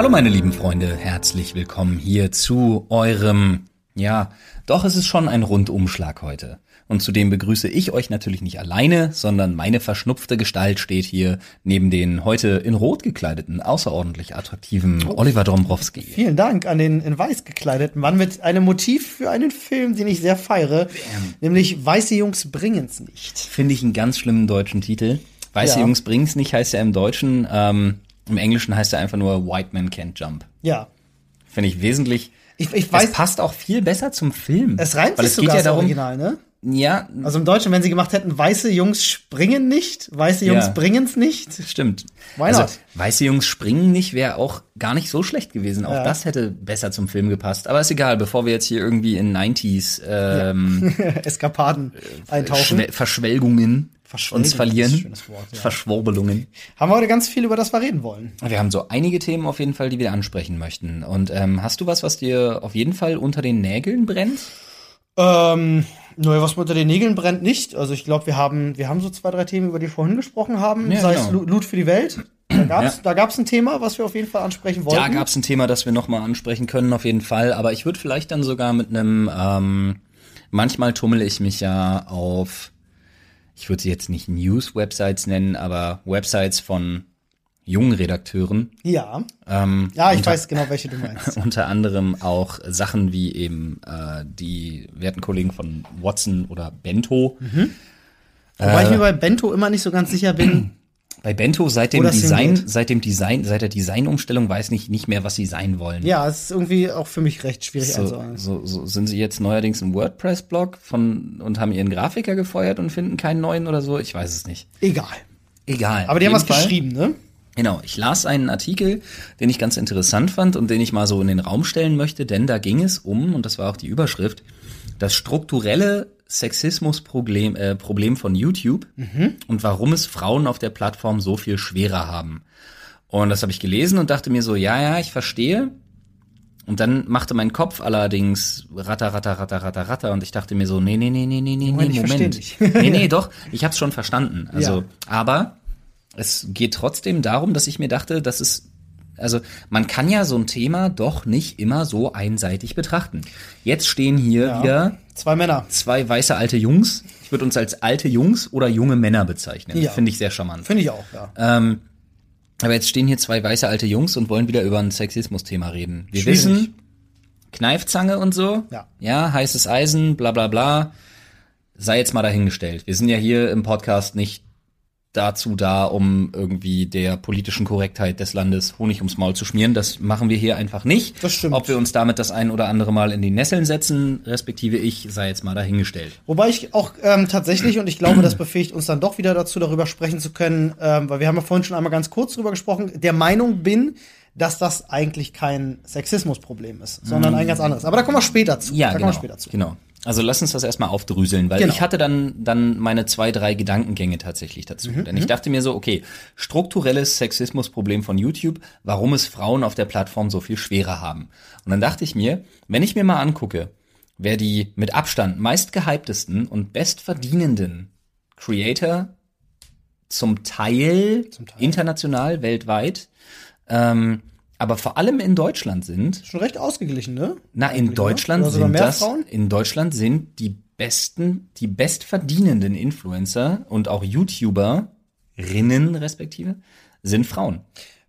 Hallo meine lieben Freunde, herzlich willkommen hier zu eurem, ja, doch es ist schon ein Rundumschlag heute. Und zudem begrüße ich euch natürlich nicht alleine, sondern meine verschnupfte Gestalt steht hier neben den heute in Rot gekleideten, außerordentlich attraktiven Oliver Dombrowski. Vielen Dank an den in Weiß gekleideten Mann mit einem Motiv für einen Film, den ich sehr feiere, nämlich Weiße Jungs bringen's nicht. Finde ich einen ganz schlimmen deutschen Titel. Weiße Ja. Jungs bringen's nicht heißt ja im Deutschen, ähm, im Englischen heißt er einfach nur White Man Can't Jump. Ja. Finde ich wesentlich. Ich, ich Es weiß, passt auch viel besser zum Film. es reimt weil sich es geht sogar ja das darum, Original, ne? ja, Also im Deutschen, wenn sie gemacht hätten, weiße Jungs springen nicht, weiße Jungs Ja. bringen's nicht. Stimmt. Why also, not? weiße Jungs springen nicht wäre auch gar nicht so schlecht gewesen. Auch Ja. das hätte besser zum Film gepasst. Aber ist egal, bevor wir jetzt hier irgendwie in 90s ähm, Eskapaden eintauchen. Schwe Verschwelgungen Verschwelgung uns verlieren. Wort, ja. Verschwurbelungen. Haben wir heute ganz viel, über das wir reden wollen. Wir haben so einige Themen auf jeden Fall, die wir ansprechen möchten. Und ähm, hast du was, was dir auf jeden Fall unter den Nägeln brennt? Ähm, naja, was mir unter den Nägeln brennt, nicht. Also ich glaube, wir haben, wir haben so zwei, drei Themen, über die wir vorhin gesprochen haben. Ja, Sei es genau. Lo- Loot für die Welt. Da gab's, Ja. da gab's ein Thema, was wir auf jeden Fall ansprechen wollten. Da gab es ein Thema, das wir nochmal ansprechen können, auf jeden Fall. Aber ich würde vielleicht dann sogar mit einem, ähm, manchmal tummel ich mich ja auf, ich würde sie jetzt nicht News-Websites nennen, aber Websites von jungen Redakteuren. Ja. Ähm, Ja, ich unter, weiß genau, welche du meinst. Unter anderem auch Sachen wie eben äh, die werten Kollegen von Watson oder Bento. Wobei Äh. ich mir bei Bento immer nicht so ganz sicher bin. Bei Bento seit dem Design, seit dem Design, seit der Designumstellung weiß nicht nicht mehr, was sie sein wollen. Ja, es ist irgendwie auch für mich recht schwierig So, einzuordnen. so, so sind sie jetzt neuerdings im WordPress-Blog von und haben ihren Grafiker gefeuert und finden keinen neuen oder so? Ich weiß es nicht. Egal. Egal. Aber die haben was Fall- geschrieben, ne? Genau, ich las einen Artikel, den ich ganz interessant fand und den ich mal so in den Raum stellen möchte, denn da ging es um, und das war auch die Überschrift, das strukturelle Sexismusproblem äh, Problem von YouTube und warum es Frauen auf der Plattform so viel schwerer haben. Und das habe ich gelesen und dachte mir so, ja, ja, ich verstehe. Und dann machte mein Kopf allerdings ratter, ratter, ratter, ratter, ratter und ich dachte mir so, nee, nee, nee, nee, nee, nee, Moment, Moment. nee, nee, doch, ich habe es schon verstanden. Also, Ja. aber es geht trotzdem darum, dass ich mir dachte, dass es also man kann ja so ein Thema doch nicht immer so einseitig betrachten. Jetzt stehen hier Ja. wieder Zwei Männer. zwei weiße alte Jungs. Ich würde uns als alte Jungs oder junge Männer bezeichnen. Ja. Finde ich sehr charmant. Finde ich auch, ja. Ähm, aber jetzt stehen hier zwei weiße alte Jungs und wollen wieder über ein Sexismus-Thema reden. Wir Schwierig. wissen, Kneifzange und so. Ja. Ja, heißes Eisen, bla bla bla. Sei jetzt mal dahingestellt. Wir sind ja hier im Podcast nicht dazu da, um irgendwie der politischen Korrektheit des Landes Honig ums Maul zu schmieren. Das machen wir hier einfach nicht. Das stimmt. Ob wir uns damit das ein oder andere Mal in die Nesseln setzen, respektive ich, sei jetzt mal dahingestellt. Wobei ich auch ähm, tatsächlich, und ich glaube, das befähigt uns dann doch wieder dazu, darüber sprechen zu können, ähm, weil wir haben ja vorhin schon einmal ganz kurz drüber gesprochen, der Meinung bin, dass das eigentlich kein Sexismusproblem ist, sondern ein ganz anderes. Aber da kommen wir später zu. Ja, da genau. kommen wir später zu. Genau. Also lass uns das erstmal aufdröseln, weil Genau. ich hatte dann, dann meine zwei, drei Gedankengänge tatsächlich dazu. Mhm, Denn ich dachte mir so, okay, strukturelles Sexismusproblem von YouTube, warum es Frauen auf der Plattform so viel schwerer haben. Und dann dachte ich mir, wenn ich mir mal angucke, wer die mit Abstand meist gehyptesten und bestverdienenden Creator zum Teil, Zum Teil. international, weltweit, ähm, aber vor allem in Deutschland sind, Schon recht ausgeglichen, ne? na, in Eigentlich, Deutschland ne? Sind das, Frauen? in Deutschland sind die besten, die bestverdienenden Influencer und auch YouTuberinnen respektive sind Frauen.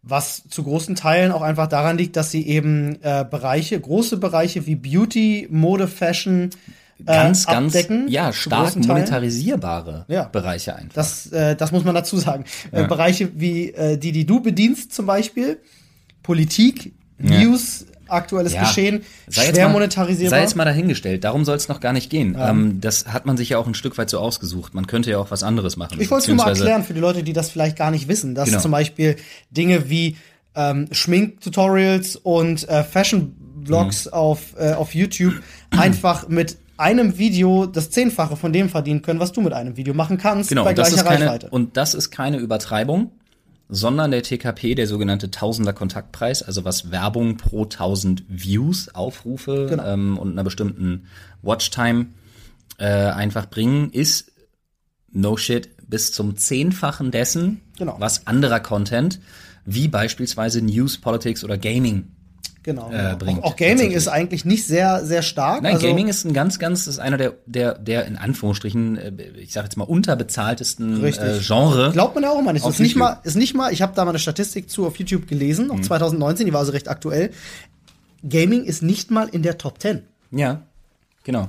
Was zu großen Teilen auch einfach daran liegt, dass sie eben äh, Bereiche, große Bereiche wie Beauty, Mode, Fashion äh, Ganz, ganz, abdecken. ja, stark monetarisierbare Ja. Bereiche einfach. Das, äh, das muss man dazu sagen. Äh, Bereiche wie äh, die, die du bedienst zum Beispiel, Politik, News, aktuelles Ja. Geschehen, Sei schwer mal- monetarisierbar. Sei jetzt mal dahingestellt, darum soll es noch gar nicht gehen. Ähm, das hat man sich ja auch ein Stück weit so ausgesucht. Man könnte ja auch was anderes machen. Ich wollte es nur mal erklären für die Leute, die das vielleicht gar nicht wissen, dass Genau. zum Beispiel Dinge wie ähm, Schminktutorials und äh, Fashion-Vlogs Mhm. auf, äh, auf YouTube einfach mit einem Video das Zehnfache von dem verdienen können, was du mit einem Video machen kannst Genau, bei gleicher keine, Reichweite. und das ist keine Übertreibung, sondern der TKP, der sogenannte Tausender Kontaktpreis, also was Werbung pro 1000 Views, Aufrufe Genau. ähm, und einer bestimmten Watchtime äh, einfach bringen, ist no shit bis zum Zehnfachen dessen, Genau. was anderer Content wie beispielsweise News, Politics oder Gaming. Genau. Äh, genau. bringt auch, auch Gaming ist eigentlich nicht sehr, sehr stark. Nein, also, Gaming ist ein ganz, ganz, ist einer der, der, der in Anführungsstrichen, äh, ich sage jetzt mal unterbezahltesten äh, Genre. Glaubt man ja auch immer nicht. Ist nicht mal, ist nicht mal, ich habe da mal eine Statistik zu auf YouTube gelesen, Mhm. noch 2019, die war also recht aktuell. Gaming ist nicht mal in der Top 10. Ja, genau.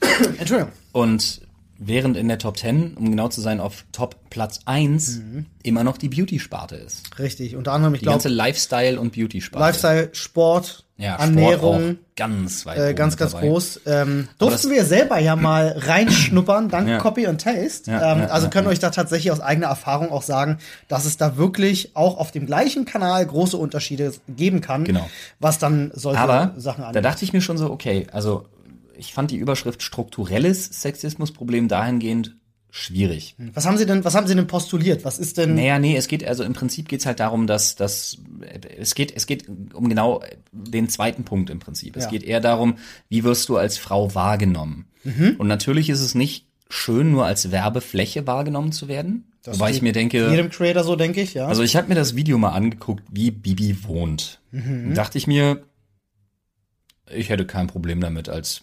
Entschuldigung. Und während in der Top 10, um genau zu sein, auf Top Platz 1 Mhm. immer noch die Beauty-Sparte ist. Richtig. Unter anderem, ich Die ganze glaube, Lifestyle- und Beauty-Sparte. Lifestyle, Sport, ja, Ernährung, ganz weit äh, ganz, ganz dabei. groß. Ähm, durften wir selber ja mal reinschnuppern, dank Ja. Copy und Taste. Ja, ähm, ja, also können euch da tatsächlich aus eigener Erfahrung auch sagen, dass es da wirklich auch auf dem gleichen Kanal große Unterschiede geben kann, Genau. was dann solche Aber Sachen da angeht. dachte ich mir schon so, okay, also ich fand die Überschrift strukturelles Sexismusproblem dahingehend schwierig. Was haben Sie denn, was haben Sie denn postuliert? Was ist denn? Naja, nee, es geht, also im Prinzip geht's halt darum, dass, dass es geht, es geht um genau den zweiten Punkt im Prinzip. Es Ja. geht eher darum, wie wirst du als Frau wahrgenommen? Mhm. Und natürlich ist es nicht schön, nur als Werbefläche wahrgenommen zu werden. Das wobei ich mir denke, Jedem Creator so, denke ich, ja. also ich habe mir das Video mal angeguckt, wie Bibi wohnt. Mhm. Dachte ich mir, ich hätte kein Problem damit, als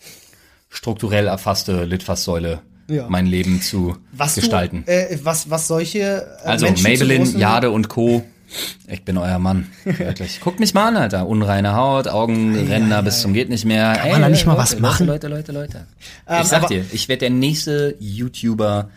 strukturell erfasste Litfaßsäule Ja. mein Leben zu was gestalten. Du, äh, was, was solche äh, Also Menschen Maybelline, Jade und Co. Ich bin euer Mann. Wirklich. Guckt mich mal an, Alter. Unreine Haut, Augenränder bis zum geht nicht mehr. Kann man da nicht mal was machen? Leute, Leute, Leute. Ähm, ich sag dir, ich werde der nächste YouTuber.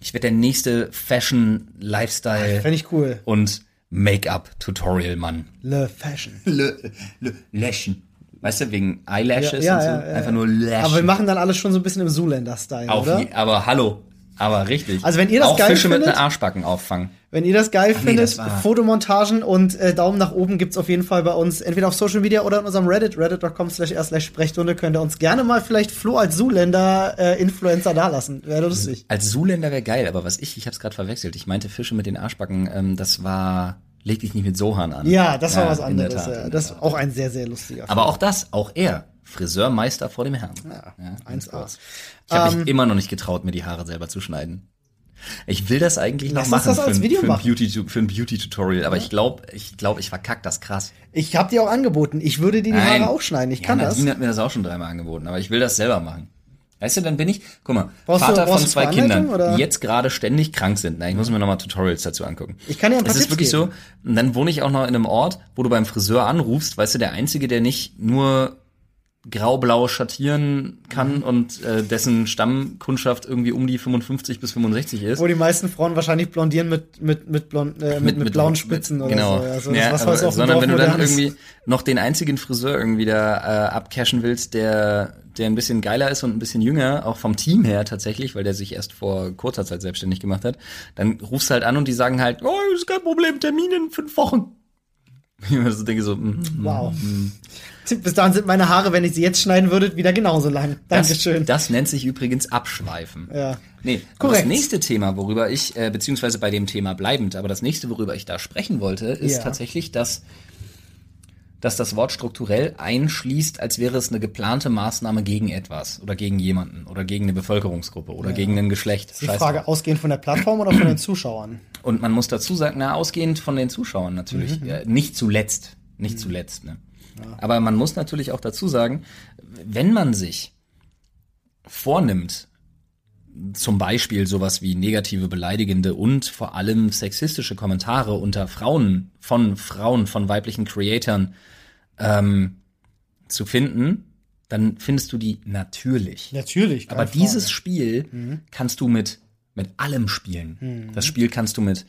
Ich werde der nächste Fashion, Lifestyle Fände ich cool. und Make-up-Tutorial-Mann. Le Fashion. Le, le, Läschen. Weißt du, wegen Eyelashes Ja, und so. ja, ja, Einfach ja. nur Läschen. Aber wir machen dann alles schon so ein bisschen im Zoolander-Style, oder? je, aber hallo. Aber richtig. Also wenn ihr das Auch geil Fische mit findet- den Arschbacken auffangen. Wenn ihr das geil nee, findet, das Fotomontagen und äh, Daumen nach oben gibt's auf jeden Fall bei uns, entweder auf Social Media oder in unserem Reddit, reddit.com slash r slash Sprechstunde, könnt ihr uns gerne mal vielleicht Flo als Zoolander äh, Influencer dalassen. Wäre lustig. Als Zuländer wäre geil, aber was ich, ich hab's gerade verwechselt. Ich meinte Fische mit den Arschbacken, ähm, das war, leg dich nicht mit Sohan an. Ja, das war Ja, was anderes. Tat, ja. Das ist auch ein sehr, sehr lustiger Aber auch das, auch er, Friseurmeister vor dem Herrn. Ja, ganz 1A. kurz. Ich habe Ähm, mich immer noch nicht getraut, mir die Haare selber zu schneiden. Ich will das eigentlich noch machen das für, als ein- Video für, ein machen. Beauty, für ein Beauty-Tutorial, aber ich glaube, ich glaube, ich verkack das krass. Ich habe dir auch angeboten, ich würde dir die Nein. Haare auch schneiden. Ich ja, kann das. Nadine hat mir das auch schon dreimal angeboten, aber ich will das selber machen. Weißt du, dann bin ich, guck mal, Brauchst du- Vater brauchst von du zwei Kindern, oder? die jetzt gerade ständig krank sind. Na, ich muss mir nochmal Tutorials dazu angucken. Ich kann dir ein paar Es ist wirklich geben. so, und dann wohne ich auch noch in einem Ort, wo du beim Friseur anrufst, weißt du, der Einzige, der nicht nur grau-blau schattieren kann Mhm. und äh, dessen Stammkundschaft irgendwie um die 55 bis 65 ist. Wo die meisten Frauen wahrscheinlich blondieren mit, mit, mit, blond, äh, mit, mit, blauen Spitzen oder genau. so. Also ja, das, was aber, dem sondern wenn du dann irgendwie noch den einzigen Friseur irgendwie da äh, abcashen willst, der der ein bisschen geiler ist und ein bisschen jünger, auch vom Team her tatsächlich, weil der sich erst vor kurzer Zeit selbstständig gemacht hat, dann rufst du halt an und die sagen halt, oh, ist kein Problem, Termin in fünf Wochen. Ich mir so denke so, mm, Wow. Bis dahin sind meine Haare, wenn ich sie jetzt schneiden würde, wieder genauso lang. das, Dankeschön. das nennt sich übrigens Abschweifen. Ja. Nee, Korrekt. das nächste Thema, worüber ich, äh, beziehungsweise bei dem Thema bleibend, aber das nächste, worüber ich da sprechen wollte, ist Ja. tatsächlich, dass, dass das Wort strukturell einschließt, als wäre es eine geplante Maßnahme gegen etwas oder gegen jemanden oder gegen eine Bevölkerungsgruppe oder gegen ein Geschlecht. Ist die Scheiß Frage drauf. ausgehend von der Plattform oder von den Zuschauern? Und man muss dazu sagen, na, ausgehend von den Zuschauern natürlich, Mhm. äh, nicht zuletzt, nicht zuletzt, ne. Aber man muss natürlich auch dazu sagen, wenn man sich vornimmt, zum Beispiel sowas wie negative, beleidigende und vor allem sexistische Kommentare unter Frauen, von Frauen, von weiblichen Creatoren ähm, zu finden, dann findest du die natürlich. Natürlich. Aber keine dieses Frage. Spiel kannst du mit, mit allem spielen. Das Spiel kannst du mit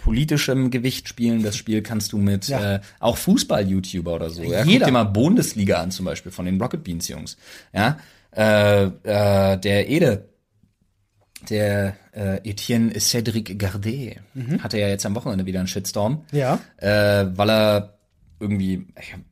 politischem Gewicht spielen, das Spiel kannst du mit Ja. äh, auch Fußball-YouTuber oder so. Ja? Guck Jeder. dir mal Bundesliga an zum Beispiel von den Rocket Beans Jungs. Ja, äh, äh, der Ede, der äh, Etienne Cédric Gardet hatte ja jetzt am Wochenende wieder einen Shitstorm, Ja. äh, weil er irgendwie,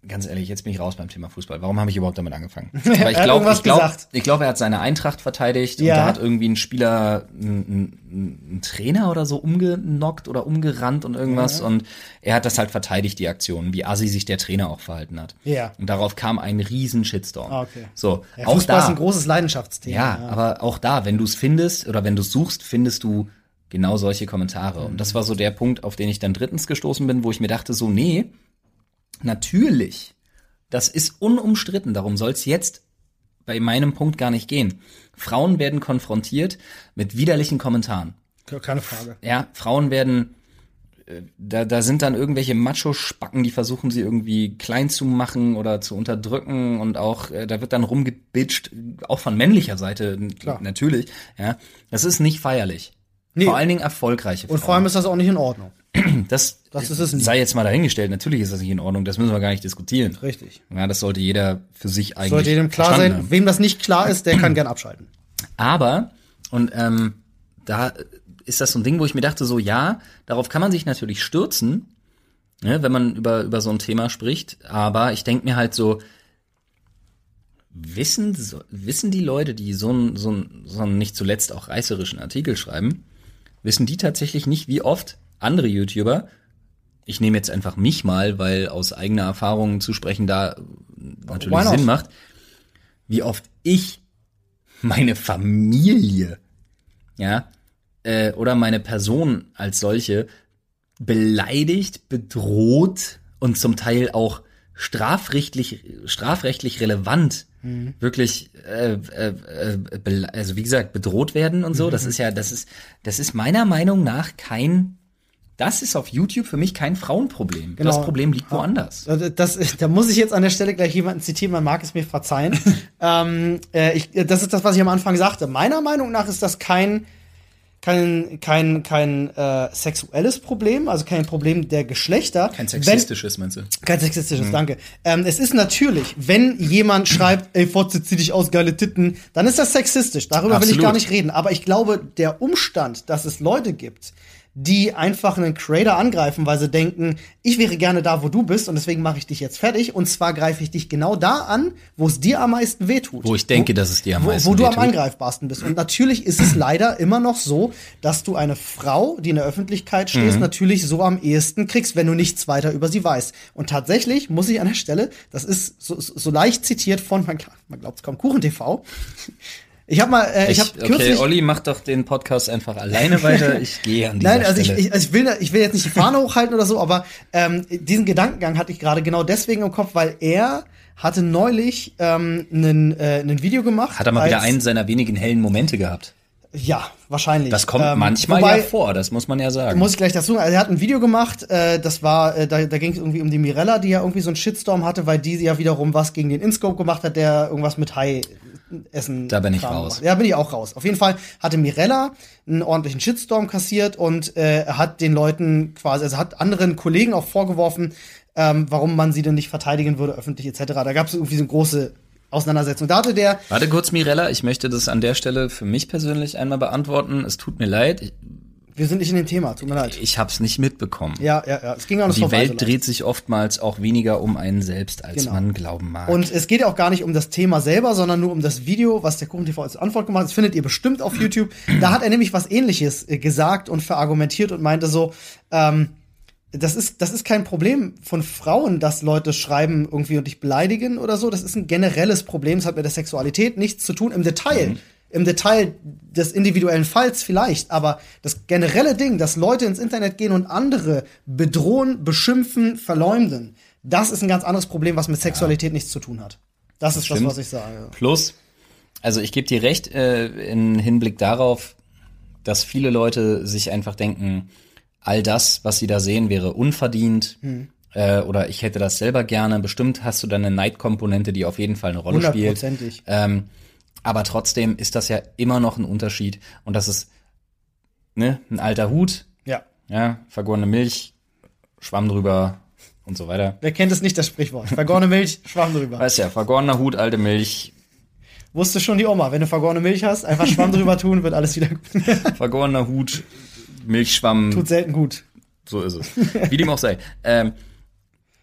ganz ehrlich, jetzt bin ich raus beim Thema Fußball. Warum habe ich überhaupt damit angefangen? Aber ich glaube, ich glaube, glaube, er hat seine Eintracht verteidigt Ja. und da hat irgendwie ein Spieler einen Trainer oder so umgenockt oder umgerannt und irgendwas und er hat das halt verteidigt, die Aktion, wie assi sich der Trainer auch verhalten hat. Ja. Und darauf kam ein riesen Shitstorm. Ah, okay. So, Ja, auch Fußball da. ist ein großes Leidenschaftsthema. Ja, aber auch da, wenn du es findest oder wenn du es suchst, findest du genau solche Kommentare. Und das war so der Punkt, auf den ich dann drittens gestoßen bin, wo ich mir dachte, so, nee, natürlich, das ist unumstritten, darum soll es jetzt bei meinem Punkt gar nicht gehen. Frauen werden konfrontiert mit widerlichen Kommentaren. Keine Frage. Ja, Frauen werden, äh, da, da sind dann irgendwelche Macho-Spacken, die versuchen sie irgendwie klein zu machen oder zu unterdrücken und auch, äh, da wird dann rumgebitscht, auch von männlicher Seite Klar. natürlich. Ja, das ist nicht feierlich. Nee. Vor allen Dingen erfolgreiche Frauen. Und vor allem ist das auch nicht in Ordnung. das, Das ist es nicht. sei jetzt mal dahingestellt. Natürlich ist das nicht in Ordnung. Das müssen wir gar nicht diskutieren. Richtig. Ja, das sollte jeder für sich eigentlich Sollte jedem klar sein. haben. Wem das nicht klar ist, der kann gern abschalten. Aber, und ähm, da ist das so ein Ding, wo ich mir dachte, so ja, darauf kann man sich natürlich stürzen, ne, wenn man über, über so ein Thema spricht. Aber ich denke mir halt so, wissen, wissen die Leute, die so einen so einen- so einen nicht zuletzt auch reißerischen Artikel schreiben, wissen die tatsächlich nicht, wie oft andere YouTuber, ich nehme jetzt einfach mich mal, weil aus eigener Erfahrung zu sprechen da natürlich? Sinn macht, wie oft ich meine Familie, ja, äh, oder meine Person als solche beleidigt, bedroht und zum Teil auch strafrechtlich, strafrechtlich relevant wirklich, äh, äh, äh, also wie gesagt, bedroht werden und so. Das ist ja, das ist, das ist meiner Meinung nach kein, das ist auf YouTube für mich kein Frauenproblem. Genau. Das Problem liegt woanders. Das, da muss ich jetzt an der Stelle gleich jemanden zitieren, man mag es mir verzeihen. ähm, äh, ich, das ist das, was ich am Anfang sagte. Meiner Meinung nach ist das kein, kein, kein, kein äh, sexuelles Problem, also kein Problem der Geschlechter. Kein Wenn- sexistisches, meinst du? Kein sexistisches, danke. Ähm, es ist natürlich, wenn jemand schreibt, ey, Fotze, zieh dich aus, geile Titten, dann ist das sexistisch. Darüber will ich Absolut. gar nicht reden. Aber ich glaube, der Umstand, dass es Leute gibt, die einfach einen Creator angreifen, weil sie denken, ich wäre gerne da, wo du bist und deswegen mache ich dich jetzt fertig. Und zwar greife ich dich genau da an, wo es dir am meisten wehtut. Wo ich denke, dass es dir am wo, meisten wo du am angreifbarsten bist. Und natürlich ist es leider immer noch so, dass du eine Frau, die in der Öffentlichkeit stehst, Mhm. natürlich so am ehesten kriegst, wenn du nichts weiter über sie weißt. Und tatsächlich muss ich an der Stelle, das ist so, so so leicht zitiert von, man, man glaubt es kaum, Kuchen TV. Ich habe mal, äh, ich, Ich, habe okay, kürzlich, Olli macht doch den Podcast einfach alleine weiter. Ich gehe an dieser Nein, also ich, Stelle. ich, also ich, will, ich will jetzt nicht die Fahne hochhalten oder so, aber ähm, diesen Gedankengang hatte ich gerade genau deswegen im Kopf, weil er hatte neulich ähm, ein äh, ein Video gemacht. Hat er mal wieder als- einen seiner wenigen hellen Momente gehabt. Ja, wahrscheinlich. Das kommt Ähm, manchmal wobei, ja vor, das muss man ja sagen. Muss ich gleich dazu sagen. Also er hat ein Video gemacht, äh, das war, äh, da, da ging es irgendwie um die Mirella, die ja irgendwie so einen Shitstorm hatte, weil die ja wiederum was gegen den Inscope gemacht hat, der irgendwas mit Hai essen. Da bin ich Kram raus. gemacht. Ja, bin ich auch raus. Auf jeden Fall hatte Mirella einen ordentlichen Shitstorm kassiert und äh, hat den Leuten quasi, also hat anderen Kollegen auch vorgeworfen, ähm, warum man sie denn nicht verteidigen würde, öffentlich etc. Da gab es irgendwie so eine große Auseinandersetzung. Da hatte der, Warte kurz, Mirella, ich möchte das an der Stelle für mich persönlich einmal beantworten. Es tut mir leid, ich, wir sind nicht in dem Thema, tut mir leid. ich habe es nicht mitbekommen. Ja, ja, ja. Es ging an uns Die. Welt dreht sich oftmals auch weniger um einen selbst, als Genau. man glauben mag. Und es geht ja auch gar nicht um das Thema selber, sondern nur um das Video, was der Kuchen TV als Antwort gemacht hat. Das findet ihr bestimmt auf YouTube. Da hat er nämlich was ähnliches äh, gesagt und verargumentiert und meinte so, ähm, das ist, das ist kein Problem von Frauen, dass Leute schreiben irgendwie und dich beleidigen oder so. Das ist ein generelles Problem. Es hat mit der Sexualität nichts zu tun. Im Detail. Im Detail des individuellen Falls vielleicht. Aber das generelle Ding, dass Leute ins Internet gehen und andere bedrohen, beschimpfen, verleumden, das ist ein ganz anderes Problem, was mit Sexualität nichts zu tun hat. Das, ist das, stimmt. was ich sage. Plus, also ich gebe dir recht äh, in Hinblick darauf, dass viele Leute sich einfach denken, all das, was sie da sehen, wäre unverdient. Hm. Äh, oder ich hätte das selber gerne. Bestimmt hast du da eine Neidkomponente, die auf jeden Fall eine Rolle spielt. Hundertprozentig. Ähm, aber trotzdem ist das ja immer noch ein Unterschied. Und das ist ne, ein alter Hut, Ja. ja, vergorene Milch, Schwamm drüber und so weiter. Wer kennt es nicht, das Sprichwort? Vergorene Milch, Schwamm drüber. Weißt ja, vergorener Hut, alte Milch, Wusste schon die Oma, wenn du vergorene Milch hast, einfach Schwamm drüber tun, wird alles wieder gut. vergorener Hut, Milchschwamm. Tut selten gut. So ist es. Wie dem auch sei. Ähm,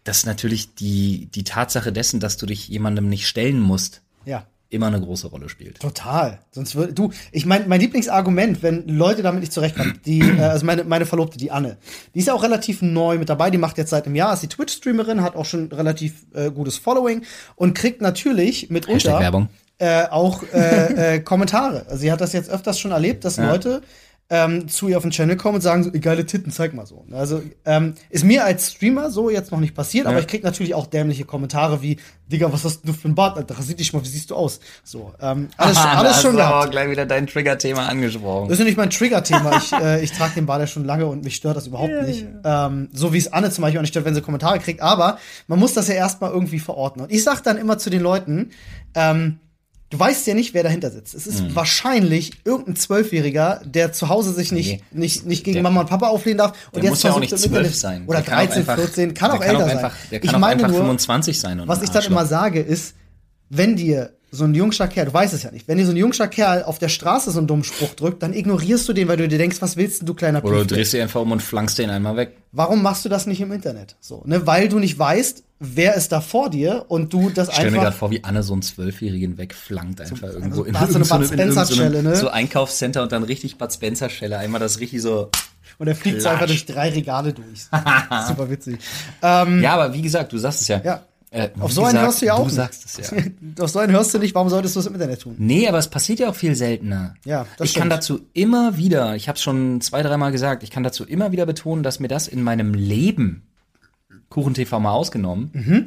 das ist natürlich die, die Tatsache dessen, dass du dich jemandem nicht stellen musst, Ja. Immer eine große Rolle spielt. Total. Sonst würde du, ich mein, mein Lieblingsargument, wenn Leute damit nicht zurechtkommen, die, äh, also meine, meine Verlobte, die Anne, die ist ja auch relativ neu mit dabei, die macht jetzt seit einem Jahr, ist die Twitch-Streamerin, hat auch schon relativ äh, gutes Following und kriegt natürlich mitunter Hashtag Werbung. äh, auch äh, äh, Kommentare. Also sie hat das jetzt öfters schon erlebt, dass Ja. Leute ähm, zu ihr auf den Channel kommen und sagen so, "Ey, geile Titten, zeig mal so. Also ähm, ist mir als Streamer so jetzt noch nicht passiert, aber Ja. ich krieg natürlich auch dämliche Kommentare wie, Digga, was hast du für ein Bart, Alter? Rasier dich mal, wie siehst du aus? So, ähm, alles, alles schon gehabt. gehabt. gleich wieder dein Trigger-Thema angesprochen. Das ist ja nicht mein Trigger-Thema. Ich, äh, ich trage den Bart ja schon lange und mich stört das überhaupt nicht. Ähm, so wie es Anne zum Beispiel auch nicht stört, wenn sie Kommentare kriegt. Aber man muss das ja erstmal irgendwie verordnen. Und ich sag dann immer zu den Leuten, ähm, du weißt ja nicht, wer dahinter sitzt. Es ist wahrscheinlich irgendein Zwölfjähriger, der zu Hause sich nicht, Nee. nicht, nicht gegen Der- Mama und Papa auflehnen darf. Und Der jetzt muss ja auch nicht im 12 Internet- sein. Oder Der kann auch 13, einfach- 14, kann auch kann auch älter einfach- sein. der kann ich auch meine einfach nur, 25 sein und was ich dann immer sage, ist, wenn dir so ein jungscher Kerl, du weißt es ja nicht, wenn dir so ein jungscher Kerl auf der Straße so einen dummen Spruch drückt, dann ignorierst du den, weil du dir denkst, was willst denn du, kleiner Oder du drehst dich einfach um und flankst den einmal weg. Warum machst du das nicht im Internet? So, ne? Weil du nicht weißt, wer ist da vor dir und du das Ich stell mir gerade einfach. vor, wie Anne so einen Zwölfjährigen wegflankt einfach irgendwo da hast du eine Bud in irgendeinem- Spencer-Schelle, ne? so Einkaufscenter und dann richtig Bud Spencer Schelle. Einmal das richtig so. Und er fliegt so einfach durch drei Regale durch. Super witzig. Ähm, Ja, aber wie gesagt, du sagst es ja. Ja. Äh, Auf so einen hörst du ja auch Du nicht. sagst es ja. Auf so einen hörst du nicht, warum solltest du es im Internet tun? Nee, aber es passiert ja auch viel seltener. Ja, das Ich kann stimmt. dazu immer wieder, ich habe es schon zwei, dreimal gesagt, ich kann dazu immer wieder betonen, dass mir das in meinem Leben, Kuchen TV mal ausgenommen, Mhm.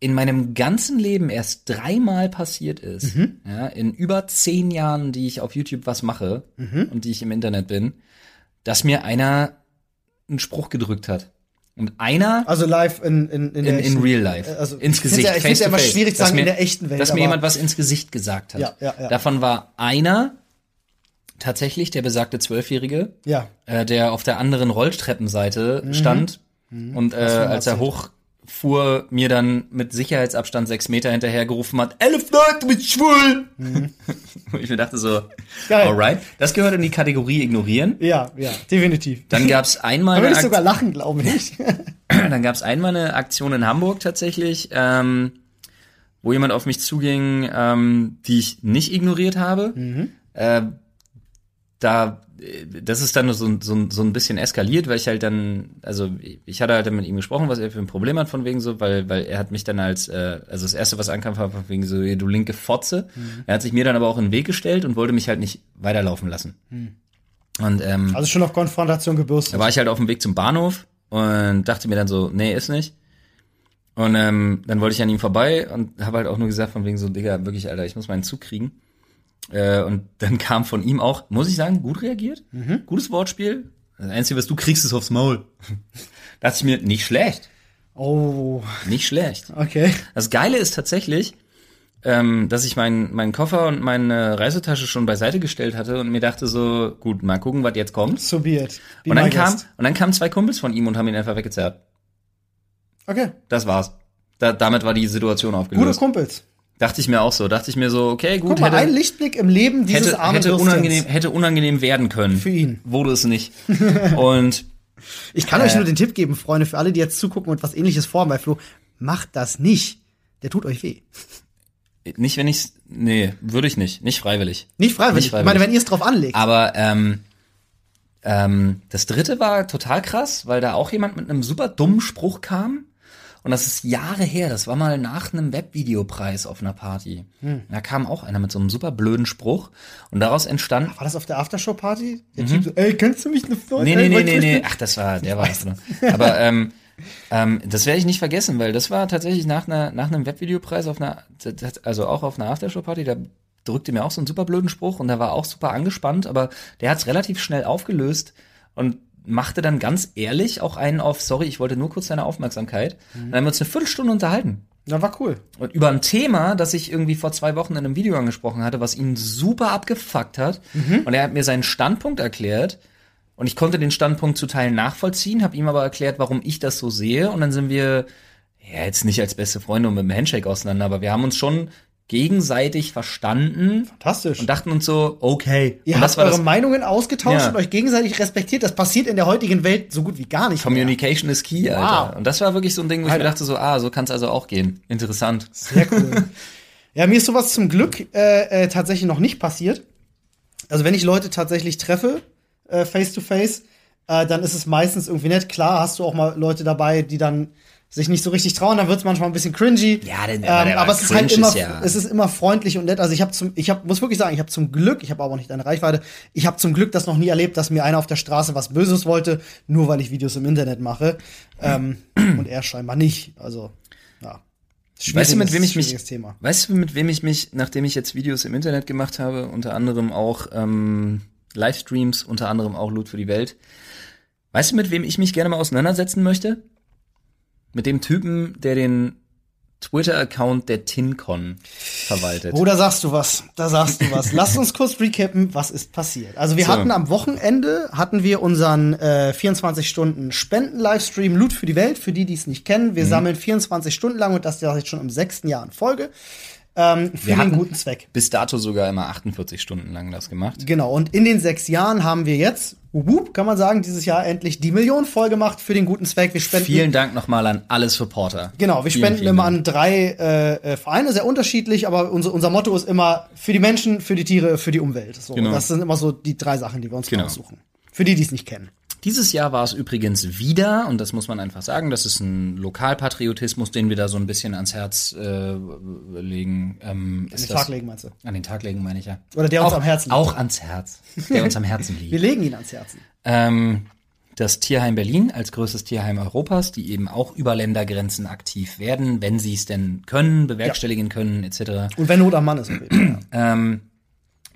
in meinem ganzen Leben erst dreimal passiert ist. Mhm. Ja, in über zehn Jahren, die ich auf YouTube was mache Mhm. und die ich im Internet bin, dass mir einer einen Spruch gedrückt hat. Und einer Also live in, in, in, in, in real life. Also, ins Gesicht. Ja, ich finde ja immer face. schwierig zu sagen mir, in der echten Welt. Dass mir jemand was ins Gesicht gesagt hat. Ja, ja, ja. Davon war einer tatsächlich der besagte Zwölfjährige, Ja. äh, der auf der anderen Rolltreppenseite Mhm. stand und äh, als er erzählt. Hochfuhr, mir dann mit Sicherheitsabstand sechs Meter hinterher gerufen hat, elf Leute, du bist schwul. Und ich mir dachte so, Mhm. Geil. alright, das gehört in die Kategorie ignorieren. Ja, ja, definitiv. Dann gab's einmal Da würde ich sogar lachen, glaube ich. dann gab es einmal eine Aktion in Hamburg tatsächlich, ähm, wo jemand auf mich zuging, ähm, die ich nicht ignoriert habe. Äh, da, das ist dann so, so, so ein bisschen eskaliert, weil ich halt dann, also ich hatte halt dann mit ihm gesprochen, was er für ein Problem hat von wegen so, weil, weil er hat mich dann als, äh, also das erste, was ankam, war von wegen so, du linke Fotze. Er hat sich mir dann aber auch in den Weg gestellt und wollte mich halt nicht weiterlaufen lassen. Und ähm, Also schon auf Konfrontation gebürstet. da war ich halt auf dem Weg zum Bahnhof und dachte mir dann so, nee, ist nicht. Und ähm, dann wollte ich an ihm vorbei und habe halt auch nur gesagt von wegen so, Digga, wirklich, Alter, ich muss meinen Zug kriegen. Äh, und dann kam von ihm auch, muss ich sagen, gut reagiert. Gutes Wortspiel. Das Einzige, was du kriegst, ist aufs Maul. dachte ich mir, nicht schlecht. Oh, Nicht schlecht. okay. Das Geile ist tatsächlich, ähm, dass ich meinen meinen Koffer und meine Reisetasche schon beiseite gestellt hatte und mir dachte so, gut, mal gucken, was jetzt kommt. So. Be Und dann kam, guest. und dann kamen zwei Kumpels von ihm und haben ihn einfach weggezerrt. Okay. Das war's. Da, damit war die Situation Gute aufgelöst. Kumpels. Dachte ich mir auch so. Dachte ich mir so, okay, gut, Guck mal, ein hätte, Lichtblick im Leben dieses hätte, armen hätte, unangenehm, hätte unangenehm werden können. Für ihn. Wurde es nicht. und Ich kann Äh. euch nur den Tipp geben, Freunde, für alle, die jetzt zugucken und was ähnliches vorhaben bei Flo, macht das nicht. Der tut euch weh. nicht, wenn ich's, nee, würde ich nicht. Nicht freiwillig. Nicht freiwillig. Nicht Ich meine, freiwillig. wenn ihr es drauf anlegt. Aber ähm, ähm, das dritte war total krass, weil da auch jemand mit einem super dummen Spruch kam. Und das ist Jahre her. Das war mal nach einem Webvideopreis auf einer Party. Hm. Da kam auch einer mit so einem super blöden Spruch. Und daraus entstand War das auf der Aftershow-Party? Der Typ so, ey, kennst du mich? Mhm. Nee, nee, Ey, nee, nee, nee. Ach, das war, der war nur. Aber ähm, ähm, das werde ich nicht vergessen, weil das war tatsächlich nach einer, nach einem Webvideopreis auf einer, also auch auf einer Aftershow-Party, da drückte mir auch so einen super blöden Spruch und der war auch super angespannt, aber der hat es relativ schnell aufgelöst und machte dann ganz ehrlich auch einen auf, sorry, ich wollte nur kurz deine Aufmerksamkeit. Und dann haben wir uns eine Viertelstunde unterhalten. Na, war cool. Und über ein Thema, das ich irgendwie vor zwei Wochen in einem Video angesprochen hatte, was ihn super abgefuckt hat. Und er hat mir seinen Standpunkt erklärt. Und ich konnte den Standpunkt zu Teilen nachvollziehen, habe ihm aber erklärt, warum ich das so sehe. Und dann sind wir, ja, jetzt nicht als beste Freunde und mit dem Handshake auseinander, aber wir haben uns schon gegenseitig verstanden Fantastisch. und dachten uns so, okay. ihr und habt eure das Meinungen ausgetauscht Ja. und euch gegenseitig respektiert. Das passiert in der heutigen Welt so gut wie gar nicht. mehr. Communication is key, Alter. Wow. Und das war wirklich so ein Ding, wo ich Alter. mir dachte so, ah, so kann es also auch gehen. Interessant. Sehr cool. ja, mir ist sowas zum Glück äh, äh, tatsächlich noch nicht passiert. Also wenn ich Leute tatsächlich treffe, äh, face to face, äh, dann ist es meistens irgendwie nett. Klar hast du auch mal Leute dabei, die dann sich nicht so richtig trauen, dann wird's manchmal ein bisschen cringy. Ja, denn- ähm, aber aber es ist halt immer, ist ja- es ist immer freundlich und nett. Also ich habe zum, ich hab, muss wirklich sagen, ich habe zum Glück, ich habe aber auch nicht deine Reichweite, ich habe zum Glück das noch nie erlebt, dass mir einer auf der Straße was Böses wollte, nur weil ich Videos im Internet mache. Ähm, und er scheinbar nicht. Also, ja. Weißt du, mit wem ich mich, Thema. weißt du, mit wem ich mich, nachdem ich jetzt Videos im Internet gemacht habe, unter anderem auch ähm, Livestreams, unter anderem auch Loot für die Welt, weißt du, mit wem ich mich gerne mal auseinandersetzen möchte? Mit dem Typen, der den Twitter-Account der TinCon verwaltet. Oh, da sagst du was. Da sagst du was. Lass uns kurz recappen, was ist passiert. Also wir So. hatten am Wochenende hatten wir unseren äh, 24 Stunden Spenden-Livestream Loot für die Welt. Für die, die es nicht kennen, Mhm. wir sammeln 24 Stunden lang und das ja jetzt schon im sechsten Jahr in Folge ähm, für Wir den hatten guten Zweck. bis dato sogar immer 48 Stunden lang das gemacht. Genau. Und in den sechs Jahren haben wir jetzt, wup, kann man sagen, dieses Jahr endlich die Million voll gemacht für den guten Zweck. Wir spenden Vielen Dank nochmal an alle Supporter. Genau, wir Vielen, spenden vielen immer Dank. an drei äh, äh, Vereine, sehr unterschiedlich, aber unser, unser Motto ist immer für die Menschen, für die Tiere, für die Umwelt. So, Genau. Das sind immer so die drei Sachen, die wir uns Genau. aussuchen. Für die, die es nicht kennen. Dieses Jahr war es übrigens wieder, und das muss man einfach sagen, das ist ein Lokalpatriotismus, den wir da so ein bisschen ans Herz äh, legen. Ähm, An den Tag legen, meinst du? An den Tag legen, meine ich ja. Oder der uns auch, am Herzen liegt. Auch ans Herz. Der uns am Herzen Wir liegt. legen ihn ans Herzen. ähm, das Tierheim Berlin als größtes Tierheim Europas, die eben auch über Ländergrenzen aktiv werden, wenn sie es denn können, bewerkstelligen können, etc. Und wenn Not am Mann ist. Ähm,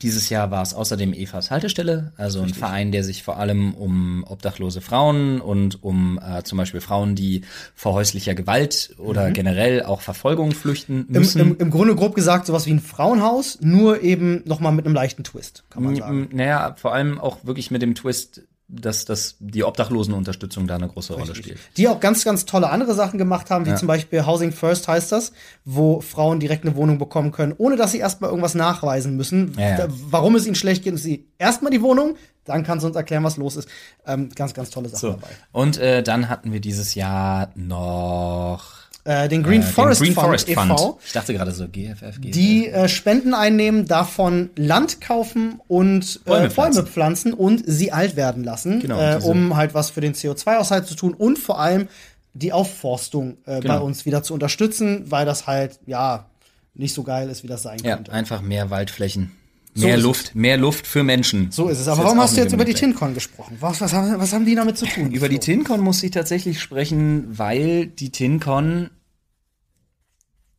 dieses Jahr war es außerdem Evas Haltestelle, also ein Verein, der sich vor allem um obdachlose Frauen und um äh, zum Beispiel Frauen, die vor häuslicher Gewalt oder generell auch Verfolgung flüchten Im, müssen. im, Im Grunde grob gesagt sowas wie ein Frauenhaus, nur eben noch mal mit einem leichten Twist, kann man sagen. Naja, vor allem auch wirklich mit dem Twist, dass, dass die Obdachlosenunterstützung da eine große Rolle spielt. Die auch ganz, ganz tolle andere Sachen gemacht haben, wie Ja. zum Beispiel Housing First heißt das, wo Frauen direkt eine Wohnung bekommen können, ohne dass sie erstmal irgendwas nachweisen müssen, Ja, ja. warum es ihnen schlecht geht. Und sie erstmal die Wohnung, dann kannst du uns erklären, was los ist. Ähm, ganz, ganz tolle Sachen So. dabei. Und äh, dann hatten wir dieses Jahr noch Äh, den Green äh, Forest, den Green Fund, Forest Fund. e.V., Ich dachte gerade so GFF. GFF. die äh, Spenden einnehmen, davon Land kaufen und äh, Bäume Bäume, pflanzen. und sie alt werden lassen, Genau, äh, um halt was für den CO2-Aushalt zu tun und vor allem die Aufforstung äh, bei Genau. uns wieder zu unterstützen, weil das halt, ja, nicht so geil ist, wie das sein Ja, könnte. einfach mehr Waldflächen. So Mehr ist Luft, mehr Luft für Menschen. So ist es. Aber warum auch hast du jetzt über die. TinCon gesprochen? Was, was, haben, was haben die damit zu tun? Über die? TinCon muss ich tatsächlich sprechen, weil die TinCon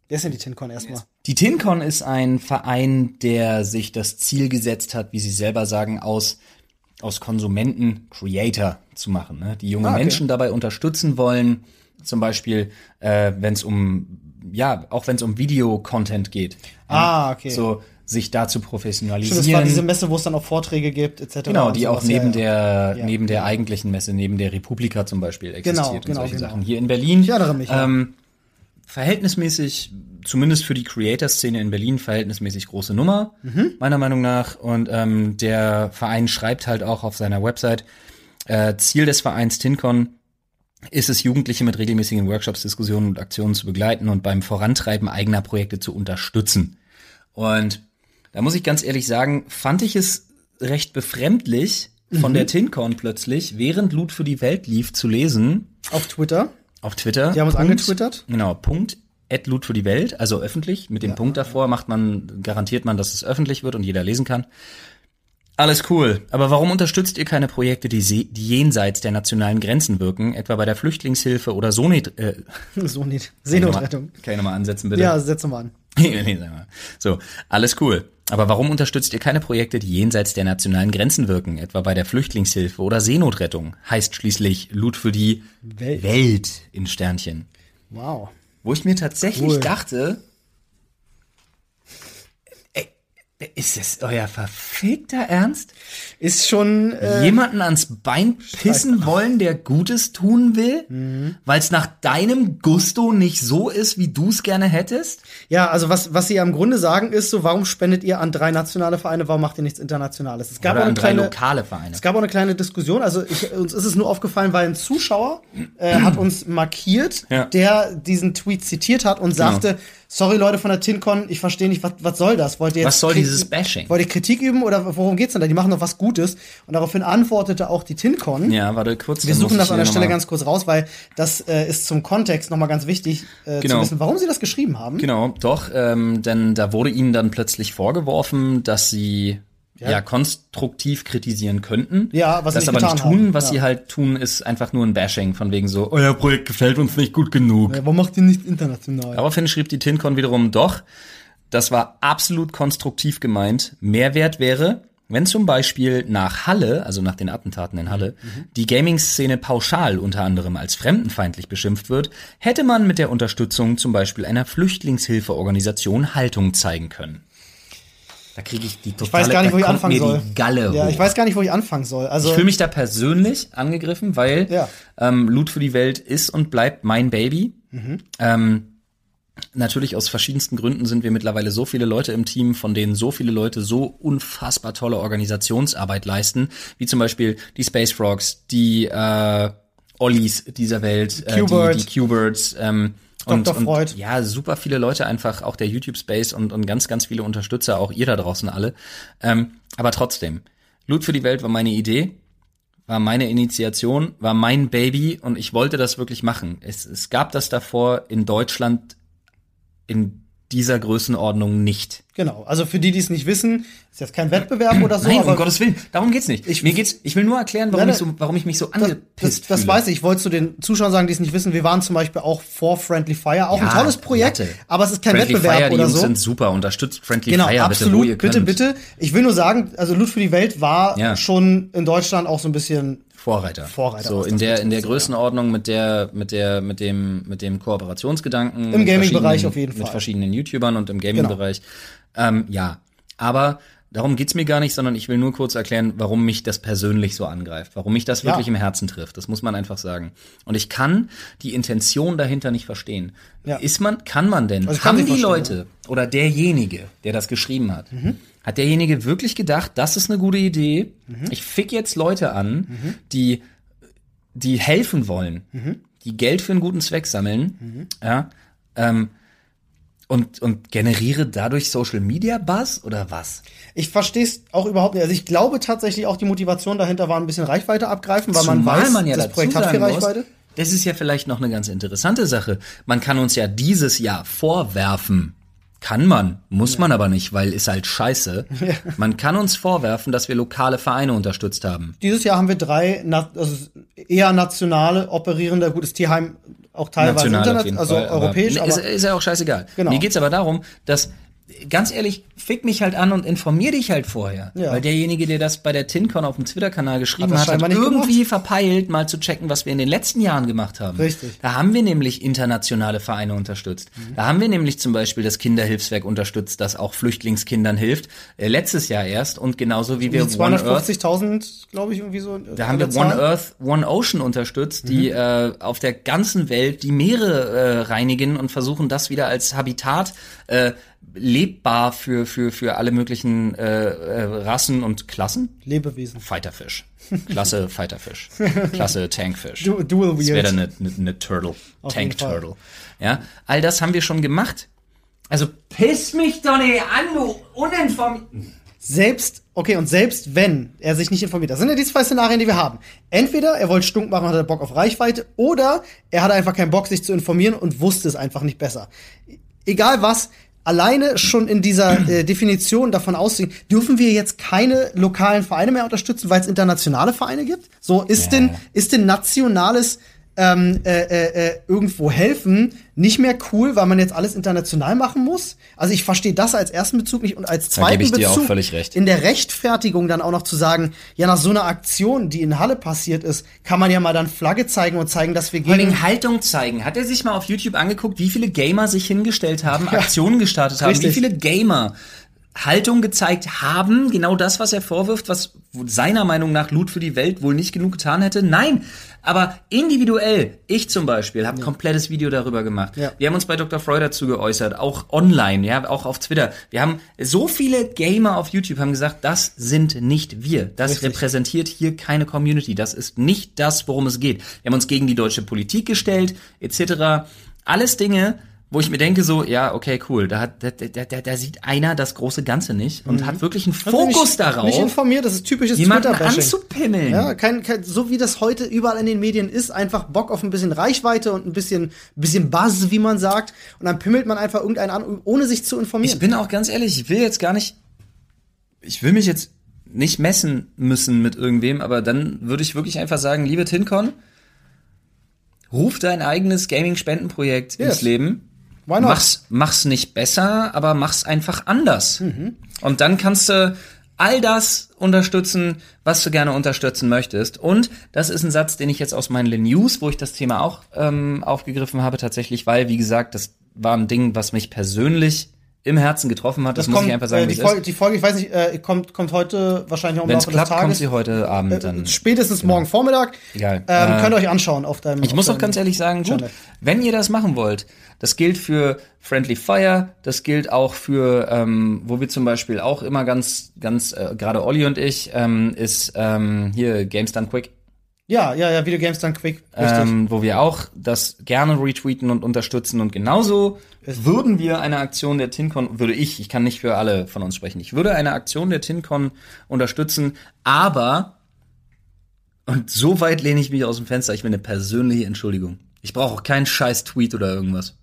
Wer ist denn die TinCon erstmal? Die TinCon ist ein Verein, der sich das Ziel gesetzt hat, wie sie selber sagen, aus, aus Konsumenten Creator zu machen, ne? die junge Ah, okay. Menschen dabei unterstützen wollen, zum Beispiel, äh, wenn es um, ja, auch wenn es um Video-Content geht. Ah, okay. So, sich da zu Stimmt, professionalisieren. das war diese Messe, wo es dann auch Vorträge gibt, etc. Genau, die auch neben Ja, der Ja. neben der eigentlichen Messe, neben der Republika zum Beispiel existiert Genau, und genau, solche genau. Sachen. Hier in Berlin. Ich erinnere mich. Ähm, verhältnismäßig, zumindest für die Creator-Szene in Berlin, verhältnismäßig große Nummer, Mhm. meiner Meinung nach. Und ähm, der Verein schreibt halt auch auf seiner Website, äh, Ziel des Vereins TinCon ist es, Jugendliche mit regelmäßigen Workshops, Diskussionen und Aktionen zu begleiten und beim Vorantreiben eigener Projekte zu unterstützen. Und da muss ich ganz ehrlich sagen, fand ich es recht befremdlich, von Mhm. der TinCon plötzlich, während Loot für die Welt lief, zu lesen, Auf Twitter. auf Twitter. Die haben uns Punkt- angetwittert. Genau, Punkt, at Loot für die Welt, also öffentlich. Mit dem Punkt davor macht man, garantiert man, dass es öffentlich wird und jeder lesen kann. Alles cool. Aber warum unterstützt ihr keine Projekte, die, die jenseits der nationalen Grenzen wirken, etwa bei der Flüchtlingshilfe oder Sonit, äh, So nicht. Kann Seenotrettung. ich nochmal ansetzen, bitte? Ja, setz mal an. Nee, sag mal. So, alles cool. Aber warum unterstützt ihr keine Projekte, die jenseits der nationalen Grenzen wirken, etwa bei der Flüchtlingshilfe oder Seenotrettung? Heißt schließlich Loot für die Welt. Welt in Sternchen. Wow. Wo ich mir tatsächlich Cool. dachte, ey, ist das euer verfickter Ernst? Ist schon. Äh, Jemanden ans Bein pissen wollen, der Gutes tun will, Mhm. weil es nach deinem Gusto nicht so ist, wie du es gerne hättest? ja, also was, was sie ja im Grunde sagen, ist so, warum spendet ihr an drei nationale Vereine, warum macht ihr nichts Internationales? Es gab Oder auch eine an drei kleine, lokale Vereine. Es gab auch eine kleine Diskussion. Also ich, uns ist es nur aufgefallen, weil ein Zuschauer äh, hat uns markiert, Ja. Genau. der diesen Tweet zitiert hat und sagte, sorry Leute von der TinCon, ich verstehe nicht, was, was soll das? Wollt ihr jetzt Was soll diese dieses Bashing. Wollt ihr Kritik üben oder worum geht's denn da? Die machen doch was Gutes. Und daraufhin antwortete auch die TinCon. Ja, warte kurz. Wir suchen das an der Stelle ganz kurz raus, weil das äh, ist zum Kontext nochmal ganz wichtig äh, Genau. zu wissen, warum sie das geschrieben haben. Genau, doch, ähm, denn da wurde ihnen dann plötzlich vorgeworfen, dass sie ja, Ja. konstruktiv kritisieren könnten. Ja, was sie das nicht aber nicht tun. haben. Was Ja. sie halt tun, ist einfach nur ein Bashing von wegen so, euer Projekt gefällt uns nicht gut genug. Ja, warum macht ihr nicht international? Daraufhin schrieb die TinCon wiederum doch, das war absolut konstruktiv gemeint. Mehrwert wäre, wenn zum Beispiel nach Halle, also nach den Attentaten in Halle, die Gaming-Szene pauschal unter anderem als fremdenfeindlich beschimpft wird, hätte man mit der Unterstützung zum Beispiel einer Flüchtlingshilfeorganisation Haltung zeigen können. Da kriege ich die totale, ich weiß gar nicht, wo ich anfangen soll. Galle ja, hoch. ich weiß gar nicht, wo ich anfangen soll. Also Ich fühle mich da persönlich angegriffen, weil Ja. ähm, Loot für die Welt ist und bleibt mein Baby. Mhm. Ähm, natürlich aus verschiedensten Gründen sind wir mittlerweile so viele Leute im Team, von denen so viele Leute so unfassbar tolle Organisationsarbeit leisten, wie zum Beispiel die Space Frogs, die äh, Ollies dieser Welt, äh, die, die Q-Birds, ähm, und, Dr. Freud. und ja, super viele Leute einfach, auch der YouTube Space und, und ganz, ganz viele Unterstützer, auch ihr da draußen alle. Ähm, aber trotzdem, Loot für die Welt war meine Idee, war meine Initiation, war mein Baby und ich wollte das wirklich machen. Es, es gab das davor in Deutschland in dieser Größenordnung nicht. genau. Also für die, die es nicht wissen, ist jetzt kein Wettbewerb oder so. Nein, um Gottes Willen, darum geht's nicht. Ich- Mir geht's, ich will nur erklären, warum, Nein, ich, so, warum ich mich so das, angepisst das, das fühle. weiß ich. Ich wollte zu den Zuschauern sagen, die es nicht wissen. Wir waren zum Beispiel auch vor Friendly Fire, auch ein Ja, tolles Projekt, Latte. aber es ist kein Friendly Wettbewerb Fire, die oder Jungs so. sind super. Unterstützt Friendly Genau, Fire absolut, bitte, wo ihr bitte, könnt. bitte. Ich will nur sagen, also Loot für die Welt war Ja. schon in Deutschland auch so ein bisschen Vorreiter. Vorreiter, So in der in der. Größenordnung mit der mit der mit dem mit dem Kooperationsgedanken Im mit Gaming-Bereich verschiedenen- auf jeden mit Fall. verschiedenen YouTubern und im Gaming-Bereich. Ähm, ja, aber darum geht's mir gar nicht, sondern ich will nur kurz erklären, warum mich das persönlich so angreift, warum mich das Ja. wirklich im Herzen trifft. Das muss man einfach sagen. Und ich kann die Intention dahinter nicht verstehen. Ja. Ist man kann man denn Also haben die Leute oder derjenige, der das geschrieben hat, Mhm. hat derjenige wirklich gedacht, das ist eine gute Idee? Mhm. Ich fick jetzt Leute an, die die helfen wollen, Mhm. die Geld für einen guten Zweck sammeln, ja, ähm, und, und generiere dadurch Social Media Buzz oder was? Ich verstehe es auch überhaupt nicht. Also ich glaube tatsächlich auch die Motivation dahinter war ein bisschen Reichweite abgreifen, weil man Zumal weiß, man ja das Projekt hat viel sagen muss, Reichweite. Das ist ja vielleicht noch eine ganz interessante Sache. Man kann uns ja dieses Jahr vorwerfen, kann man, muss man aber nicht, weil ist halt scheiße. Man kann uns vorwerfen, dass wir lokale Vereine unterstützt haben. Dieses Jahr haben wir drei also eher nationale operierende, gut, ist Tierheim auch teilweise National auf Internet, jeden also Fall, aber europäisch, ist, aber ist ja auch scheißegal. Genau. Mir geht's aber darum, dass ganz ehrlich, fick mich halt an und informier dich halt vorher. Ja. Weil derjenige, der das bei der TinCon auf dem Twitter-Kanal geschrieben hat, hat, irgendwie verpeilt, mal zu checken, was wir in den letzten Jahren gemacht haben. Richtig. Da haben wir nämlich internationale Vereine unterstützt. Mhm. Da haben wir nämlich zum Beispiel das Kinderhilfswerk unterstützt, das auch Flüchtlingskindern hilft. Äh, letztes Jahr erst und genauso wie wir die One Earth 250.000, glaube ich, irgendwie so. da haben wir One Earth, One Ocean unterstützt, die äh, auf der ganzen Welt die Meere äh, reinigen und versuchen, das wieder als Habitat äh, lebbar für für für alle möglichen äh, äh, Rassen und Klassen. Lebewesen. Fighterfisch, Klasse Fighterfisch, Klasse Tankfisch. Du- Dual das wäre Wield. dann eine, eine, eine Turtle, Auf Tank. Turtle. Ja, all das haben wir schon gemacht. Also piss mich doch nicht an, du uninformiert. Selbst, okay, und selbst wenn er sich nicht informiert, das sind ja die zwei Szenarien, die wir haben. Entweder er wollte stunk machen und hatte Bock auf Reichweite, oder er hatte einfach keinen Bock, sich zu informieren und wusste es einfach nicht besser. Egal was, alleine schon in dieser äh, Definition davon auszugehen, dürfen wir jetzt keine lokalen Vereine mehr unterstützen, weil es internationale Vereine gibt? So, ist denn, ist denn nationales ähm, äh, äh, äh, irgendwo helfen nicht mehr cool, weil man jetzt alles international machen muss? Also ich verstehe das als ersten Bezug nicht und als zweiten ich dir auch Bezug völlig recht. in der Rechtfertigung dann auch noch zu sagen, ja nach so einer Aktion, die in Halle passiert ist, kann man ja mal dann Flagge zeigen und zeigen, dass wir Vor allen gegen Dingen Haltung zeigen. Hat er sich mal auf YouTube angeguckt, wie viele Gamer sich hingestellt haben, Aktionen gestartet haben, Richtig. wie viele Gamer Haltung gezeigt haben, genau das, was er vorwirft, was seiner Meinung nach Loot für die Welt wohl nicht genug getan hätte. Nein, aber individuell, ich zum Beispiel, habe ein komplettes Video darüber gemacht. Ja. Wir haben uns bei Dr. Freud dazu geäußert, auch online, ja, auch auf Twitter. Wir haben so viele Gamer auf YouTube haben gesagt, das sind nicht wir. Das Richtig. repräsentiert hier keine Community. Das ist nicht das, worum es geht. Wir haben uns gegen die deutsche Politik gestellt, etc. Alles Dinge, wo ich mir denke so, ja, okay, cool, da hat, da, da, da, da sieht einer das große Ganze nicht und hat wirklich einen Fokus nicht, darauf, Nicht informiert, das ist typisches jemanden anzupimmeln. Ja, kein, kein, so wie das heute überall in den Medien ist, einfach Bock auf ein bisschen Reichweite und ein bisschen, bisschen Buzz, wie man sagt. Und dann pimmelt man einfach irgendeinen an, ohne sich zu informieren. Ich bin auch ganz ehrlich, ich will jetzt gar nicht, ich will mich jetzt nicht messen müssen mit irgendwem, aber dann würde ich wirklich einfach sagen, liebe Tincon, ruf dein eigenes Gaming-Spendenprojekt Yes. ins Leben. Why not? Mach's, mach's nicht besser, aber mach's einfach anders. Und dann kannst du all das unterstützen, was du gerne unterstützen möchtest. Und das ist ein Satz, den ich jetzt aus meinen News, wo ich das Thema auch ähm, aufgegriffen habe, tatsächlich, weil, wie gesagt, das war ein Ding, was mich persönlich im Herzen getroffen hat. Das, muss ich einfach sagen, äh, die. Folge, die Folge, ich weiß nicht, äh, kommt, kommt heute wahrscheinlich auch im Wenn es Laufe des klappt, kommt Tages. sie heute Abend dann. äh, spätestens morgen Vormittag. Egal. Ähm, Äh, könnt ihr euch anschauen auf deinem. Ich auf muss auch ganz ehrlich sagen, gut, Channel. wenn ihr das machen wollt, das gilt für Friendly Fire, das gilt auch für, ähm, wo wir zum Beispiel auch immer ganz, ganz, äh, gerade Olli und ich, ähm, ist ähm, hier Games Done Quick, Ja, ja, ja, Video Games dann quick. Richtig. ähm, wo wir auch das gerne retweeten und unterstützen und genauso würden wir eine Aktion der TinCon, würde ich, ich kann nicht für alle von uns sprechen, ich würde eine Aktion der TinCon unterstützen, aber und so weit lehne ich mich aus dem Fenster, ich will eine persönliche Entschuldigung. Ich brauche auch keinen scheiß Tweet oder irgendwas.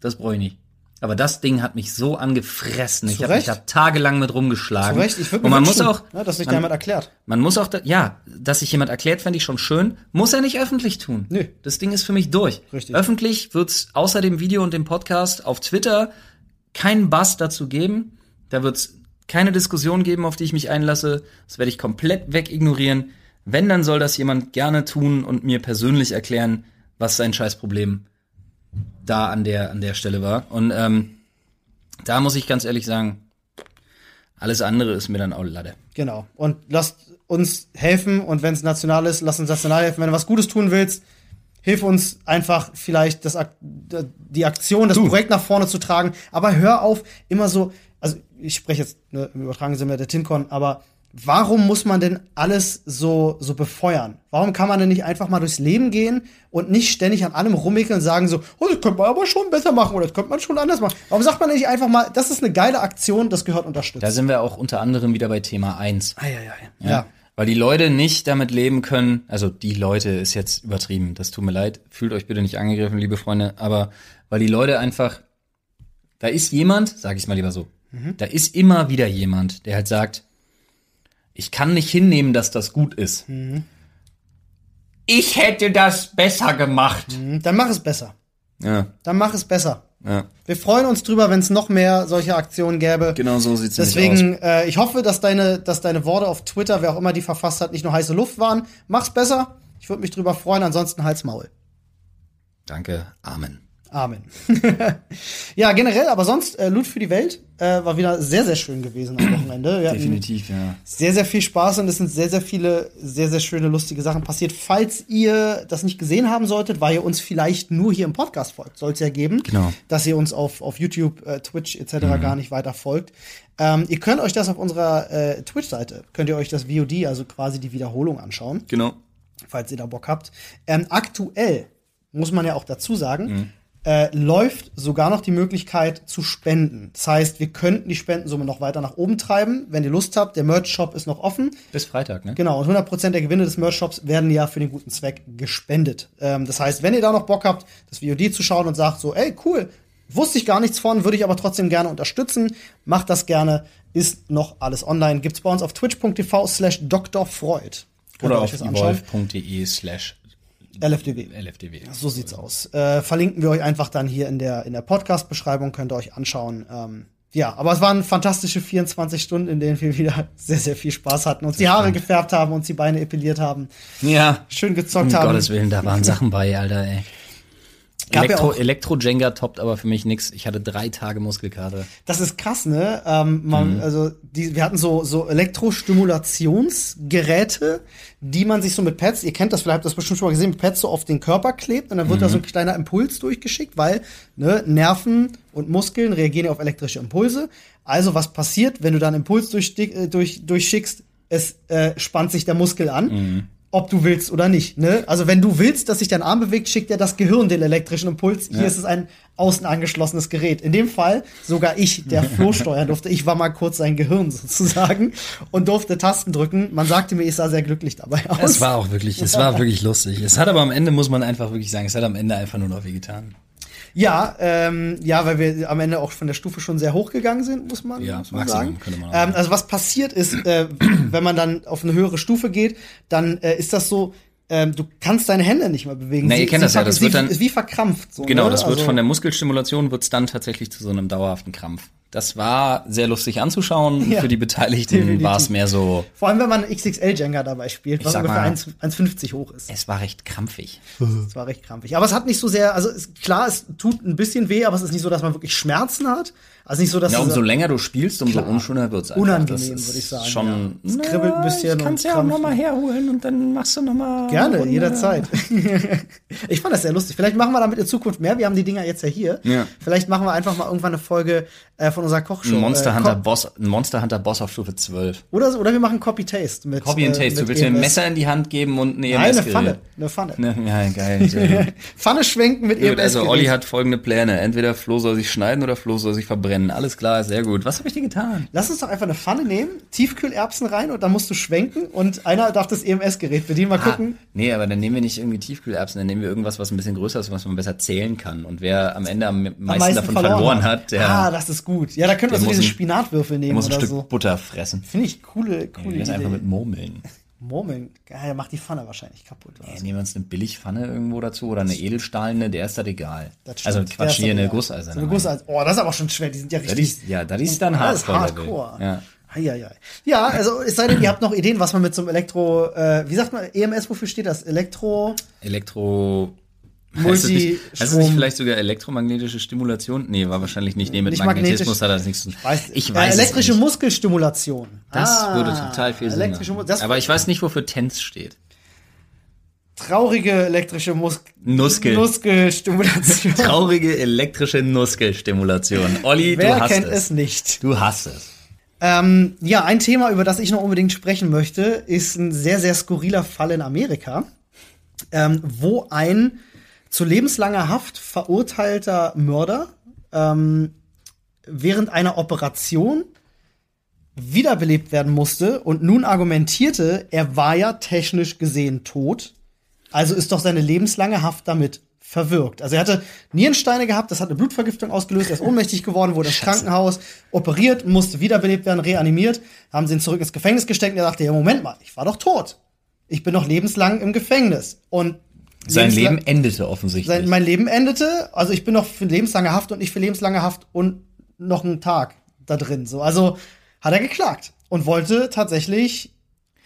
Das brauche ich nicht. Aber das Ding hat mich so angefressen. Ich habe mich da tagelang mit rumgeschlagen. Zu Recht, ich würde und mir man wünschen, muss auch, ne, dass sich man, jemand erklärt. man muss auch, da, ja, dass sich jemand erklärt, fände ich schon schön. Muss er nicht öffentlich tun. Nö. Das Ding ist für mich durch. Richtig. Öffentlich wird's außer dem Video und dem Podcast auf Twitter keinen Bass dazu geben. Da wird's keine Diskussion geben, auf die ich mich einlasse. Das werde ich komplett wegignorieren. Wenn, dann soll das jemand gerne tun und mir persönlich erklären, was sein Scheißproblem da an der, an der Stelle war. Und ähm, da muss ich ganz ehrlich sagen, alles andere ist mir dann auch Lade. Genau. Und lasst uns helfen und wenn es national ist, lasst uns national helfen. Wenn du was Gutes tun willst, hilf uns einfach vielleicht das, die Aktion, das Projekt nach vorne zu tragen. Aber hör auf, immer so, also ich spreche jetzt ne, im übertragenen Sinne der Tincon, aber warum muss man denn alles so, so befeuern? Warum kann man denn nicht einfach mal durchs Leben gehen und nicht ständig an allem rummickeln und sagen so, oh, das könnte man aber schon besser machen oder das könnte man schon anders machen? Warum sagt man nicht einfach mal, das ist eine geile Aktion, das gehört unterstützt? Da sind wir auch unter anderem wieder bei Thema 1. Ei, ei, ei. ja. Weil die Leute nicht damit leben können, also die Leute ist jetzt übertrieben, das tut mir leid, fühlt euch bitte nicht angegriffen, liebe Freunde, aber weil die Leute einfach, da ist jemand, sag ich mal lieber so, da ist immer wieder jemand, der halt sagt, ich kann nicht hinnehmen, dass das gut ist. Ich hätte das besser gemacht. Dann mach es besser. Ja, Dann mach es besser. ja, Wir freuen uns drüber, wenn es noch mehr solche Aktionen gäbe. genau so sieht's nämlich aus. Deswegen, äh, ich hoffe, dass deine, dass deine Worte auf Twitter, wer auch immer die verfasst hat, nicht nur heiße Luft waren. Mach's besser. Ich würde mich drüber freuen. Ansonsten halt's Maul. Danke, Amen. Amen. ja, generell, aber sonst, äh, Loot für die Welt äh, war wieder sehr, sehr schön gewesen am Wochenende. Wir Definitiv, ja. sehr, sehr viel Spaß und es sind sehr, sehr viele, sehr, sehr schöne, lustige Sachen passiert. Falls ihr das nicht gesehen haben solltet, weil ihr uns vielleicht nur hier im Podcast folgt, soll es ja geben. Genau. Dass ihr uns auf, auf YouTube, äh, Twitch etc. gar nicht weiter folgt. Ähm, ihr könnt euch das auf unserer äh, Twitch-Seite, könnt ihr euch das VOD, also quasi die Wiederholung anschauen, Genau. falls ihr da Bock habt. Ähm, aktuell, muss man ja auch dazu sagen, äh, läuft sogar noch die Möglichkeit zu spenden. Das heißt, wir könnten die Spendensumme noch weiter nach oben treiben, wenn ihr Lust habt. Der Merch-Shop ist noch offen. Bis Freitag, ne? Genau, und 100% der Gewinne des Merch-Shops werden ja für den guten Zweck gespendet. Ähm, das heißt, wenn ihr da noch Bock habt, das VOD zu schauen und sagt so, ey, cool, wusste ich gar nichts von, würde ich aber trotzdem gerne unterstützen, macht das gerne, ist noch alles online. Gibt's bei uns auf twitch.tv slash drfreud. Oder auf evolve.de slash LFDW. LFDW. So sieht's aus. Äh, verlinken wir euch einfach dann hier in der, in der Podcast-Beschreibung, könnt ihr euch anschauen. Ähm, ja, aber es waren fantastische 24 Stunden, in denen wir wieder sehr, sehr viel Spaß hatten, uns die Haare gefärbt haben, uns die Beine epiliert haben, Ja. schön gezockt Um haben. Gottes Willen, da waren Sachen bei, Alter, ey. Gab ja Elektro, Elektro-Jenga toppt aber für mich nix. Ich hatte drei Tage Muskelkater. Das ist krass, ne? Ähm, man, Mhm. Also die, wir hatten so so Elektrostimulationsgeräte, die man sich so mit Pads, ihr kennt das vielleicht, habt das bestimmt schon mal gesehen, mit Pads so auf den Körper klebt und dann wird da so Mhm. ein kleiner Impuls durchgeschickt, weil ne, Nerven und Muskeln reagieren ja auf elektrische Impulse. Also was passiert, wenn du da einen Impuls durch, äh, durch, durchschickst? Es äh, spannt sich der Muskel an. Mhm. Ob du willst oder nicht. Ne? Also wenn du willst, dass sich dein Arm bewegt, schickt er das Gehirn den elektrischen Impuls. Hier Ja. ist es ein außen angeschlossenes Gerät. In dem Fall sogar ich, der Flo steuern durfte. Ich war mal kurz sein Gehirn sozusagen und durfte Tasten drücken. Man sagte mir, ich sah sehr glücklich dabei aus. Es war auch wirklich, es war wirklich lustig. Es hat aber am Ende, muss man einfach wirklich sagen, es hat am Ende einfach nur noch weh getan. Ja, ähm, ja, weil wir am Ende auch von der Stufe schon sehr hoch gegangen sind, muss man, Ja, muss man Maximum sagen. könnte man auch ähm, also was passiert ist, äh, wenn man dann auf eine höhere Stufe geht, dann äh, ist das so, ähm, du kannst deine Hände nicht mehr bewegen. Nee, ihr kennt das ja, das wird dann- ist wie verkrampft. So, Genau, ne? das wird Also- von der Muskelstimulation wird's dann tatsächlich zu so einem dauerhaften Krampf. Das war sehr lustig anzuschauen. Ja, Für die Beteiligten war es mehr so, Vor allem, wenn man XXL Jenga dabei spielt, was ungefähr mal- 1 1,50 hoch ist. es war recht krampfig. Das war recht krampfig. Aber es hat nicht so sehr, also es, klar, es tut ein bisschen weh, aber es ist nicht so, dass man wirklich Schmerzen hat. Also nicht so, dass Ja, es- umso länger du spielst, umso Klar. unschöner wird's einfach. Unangenehm, würde ich sagen, Schon, ja. Es kribbelt ein bisschen Ich kann's und ja auch krampft. noch mal herholen und dann machst du noch mal. Gerne, Runde. jederzeit. ich fand das sehr lustig. Vielleicht machen wir damit in Zukunft mehr. Wir haben die Dinger jetzt ja hier. Ja. Vielleicht machen wir einfach mal irgendwann eine Folge äh, von unserer Kochshow. Ein Monster äh, Hunter Boss, ein Monster Hunter Boss auf Stufe 12. Oder, so- oder wir machen Copy-Taste mit Copy and äh, Taste. Du mit willst mir ein EMS. Messer in die Hand geben und ein EMS Nein, eine Pfanne. Eine Pfanne. Ne, ja, geil. Pfanne schwenken mit Gut, EMS. also Gerät. Olli hat folgende Pläne. Entweder Flo soll sich schneiden oder Flo soll sich verbrennen. Alles klar, sehr gut. Was habe ich dir getan? Lass uns doch einfach eine Pfanne nehmen, Tiefkühlerbsen rein und dann musst du schwenken und einer darf das EMS-Gerät bedienen. Mal gucken. Ah, nee, aber dann nehmen wir nicht irgendwie Tiefkühlerbsen, dann nehmen wir irgendwas, was ein bisschen größer ist, was man besser zählen kann. Und wer am Ende am meisten, am meisten davon verloren, hat, der, ah, das ist gut. Ja, da können wir so diese Spinatwürfel nehmen muss ein oder Stück so. Butter fressen. Finde ich coole, coole Wir das einfach Idee. mit Murmeln. Murmeln. Ja, der macht die Pfanne wahrscheinlich kaputt. Ja, so. nehmen wir uns eine Billigpfanne irgendwo dazu oder eine edelstahlene, der ist das egal. Das Also Quatsch, hier eine. Gusseiserne. So eine Gusseisen. Oh, das ist aber schon schwer. Die sind ja Das richtig. ist, ja, das ist dann das ist Hardcore. Hardcore. Ja. Eieiei. Ja, also es sei denn, ihr habt noch Ideen, was man mit so einem Elektro, äh, wie sagt man, EMS, wofür steht das? Elektro, Elektro. Nicht, heißt es nicht vielleicht sogar elektromagnetische Stimulation? Nee, war wahrscheinlich nicht. Nee, mit Nicht Magnetismus hat das nichts zu tun. weiß, Ich äh, elektrische nicht. Muskelstimulation. Das Ah, würde total viel Sinn machen. Aber ich weiß nicht, wofür TENS steht. traurige elektrische Mus Nuskel. Muskelstimulation. Traurige elektrische Nuskelstimulation. Olli, Wer du hast kennt es. es nicht? Du hast es. Ähm, ja, ein Thema, über das ich noch unbedingt sprechen möchte, ist ein sehr, sehr skurriler Fall in Amerika, ähm, wo ein zu lebenslanger Haft verurteilter Mörder ähm, während einer Operation wiederbelebt werden musste und nun argumentierte, er war ja technisch gesehen tot, also ist doch seine lebenslange Haft damit verwirkt. Also er hatte Nierensteine gehabt, das hat eine Blutvergiftung ausgelöst, er ist ohnmächtig geworden, wurde ins Krankenhaus operiert, musste wiederbelebt werden, reanimiert, haben sie ihn zurück ins Gefängnis gesteckt und er dachte, ja Moment mal, ich war doch tot. Ich bin doch lebenslang im Gefängnis. Und Sein Leben endete offensichtlich. sein, mein Leben endete, also ich bin noch für lebenslange Haft und nicht für lebenslange Haft und noch einen Tag da drin. So, also hat er geklagt und wollte tatsächlich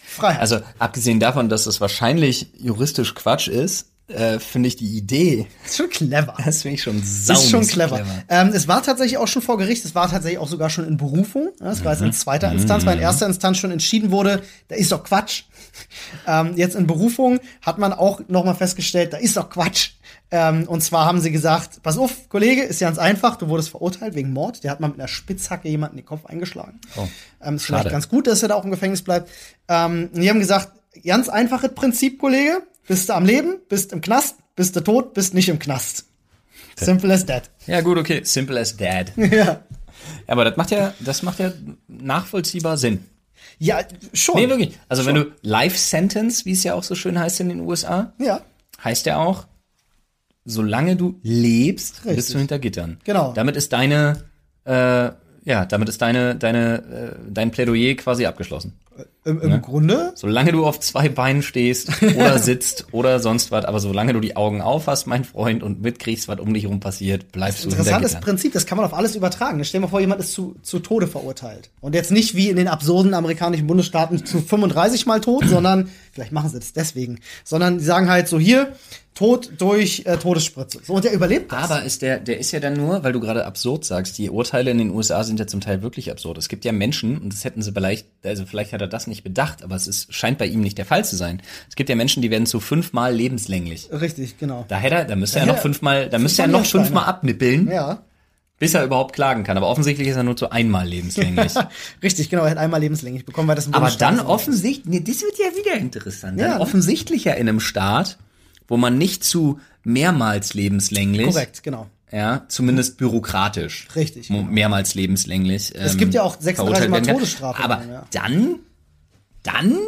Freiheit. also abgesehen davon, dass es wahrscheinlich juristisch Quatsch ist, äh, finde ich die Idee, ist schon clever. das finde ich schon sau ist schon clever. Ähm, es war tatsächlich auch schon vor Gericht, es war tatsächlich auch sogar schon in Berufung. Ja, Es war jetzt in zweiter Instanz, weil in erster Instanz schon entschieden wurde, da ist doch Quatsch. ähm, jetzt in Berufung hat man auch nochmal festgestellt, da ist doch Quatsch. Ähm, und zwar haben sie gesagt, pass auf, Kollege, ist ganz einfach, du wurdest verurteilt wegen Mord. Der hat mal mit einer Spitzhacke jemanden in den Kopf eingeschlagen. Oh, ähm, ist schade. vielleicht ganz gut, dass er da auch im Gefängnis bleibt. Ähm, die haben gesagt, ganz einfaches Prinzip, Kollege. Bist du am Leben, bist im Knast, bist du tot, bist nicht im Knast. Simple as that. Ja, gut, okay. Simple as dad. ja. Aber das macht ja, das macht ja nachvollziehbar Sinn. Ja, schon. Nee, wirklich. Also wenn du Life Sentence, wie es ja auch so schön heißt in den USA, Ja, heißt ja auch, solange du lebst, Richtig. bist du hinter Gittern. Genau. Damit ist deine, äh, ja, damit ist deine, deine, äh, dein Plädoyer quasi abgeschlossen. im, im Grunde. Solange du auf zwei Beinen stehst oder sitzt oder sonst was, aber solange du die Augen auf hast, mein Freund, und mitkriegst, was um dich herum passiert, bleibst du hinter Interessantes Gittern. Prinzip, das kann man auf alles übertragen. Stell dir mal vor, jemand ist zu, zu Tode verurteilt. Und jetzt nicht wie in den absurden amerikanischen Bundesstaaten zu 35 Mal tot, sondern, vielleicht machen sie das deswegen, sondern die sagen halt so hier, Tod durch äh, Todesspritze. So, und der überlebt das. Aber ist der, der ist ja dann nur, weil du gerade absurd sagst, die Urteile in den USA sind ja zum Teil wirklich absurd. Es gibt ja Menschen, und das hätten sie vielleicht, also vielleicht hat er das nicht bedacht, aber es ist, scheint bei ihm nicht der Fall zu sein. Es gibt ja Menschen, die werden zu fünfmal lebenslänglich. Richtig, genau. Da hätte er, da müsste er Ja, noch fünfmal, da müsste er noch fünfmal abnippeln, Ja. bis er überhaupt klagen kann. Aber offensichtlich ist er nur zu einmal lebenslänglich. Richtig, genau, er hat einmal lebenslänglich bekommen, weil das ein Aber dann offensichtlich, nee, das wird ja wieder interessant. Ja, dann offensichtlicher in einem Staat, wo man nicht zu mehrmals lebenslänglich, Korrekt, genau. ja, zumindest bürokratisch, Richtig, genau. mehrmals lebenslänglich. Es ähm, gibt ja auch 36 verurteilt Mal. Todesstrafe Aber dann, ja. dann, dann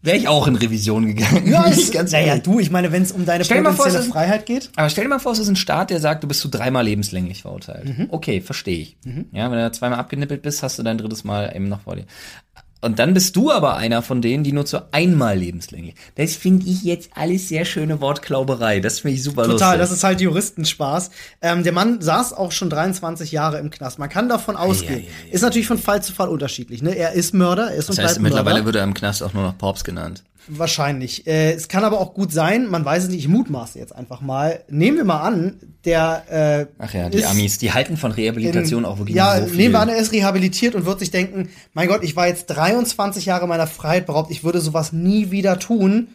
wäre ich auch in Revision gegangen. Ja, es, ich ganz naja, du, ich meine, wenn es um deine Stell vor, potenzielle es ist- Freiheit geht. Aber stell dir mal vor, es ist ein Staat, der sagt, du bist zu dreimal lebenslänglich verurteilt. Mhm. Okay, verstehe ich. Ja, wenn du zweimal abgenippelt bist, hast du dein drittes Mal eben noch vor dir. Und dann bist du aber einer von denen, die nur zu einmal lebenslänglich. Das finde ich jetzt alles sehr schöne Wortklauberei. Das finde ich super Total, lustig. das ist halt Juristenspaß. Ähm, der Mann saß auch schon 23 Jahre im Knast. Man kann davon ausgehen. Ist natürlich von Fall zu Fall unterschiedlich. Ne? Er ist Mörder, er ist das und heißt, mittlerweile wird er im Knast auch nur noch Pops genannt. Wahrscheinlich. Äh, es kann aber auch gut sein, man weiß es nicht, ich mutmaße jetzt einfach mal. Nehmen wir mal an, der äh, Ach ja, die Amis, die halten von Rehabilitation auch wirklich Ja, so viel. nehmen wir an, er ist rehabilitiert und wird sich denken, mein Gott, ich war jetzt 23 Jahre meiner Freiheit beraubt, ich würde sowas nie wieder tun.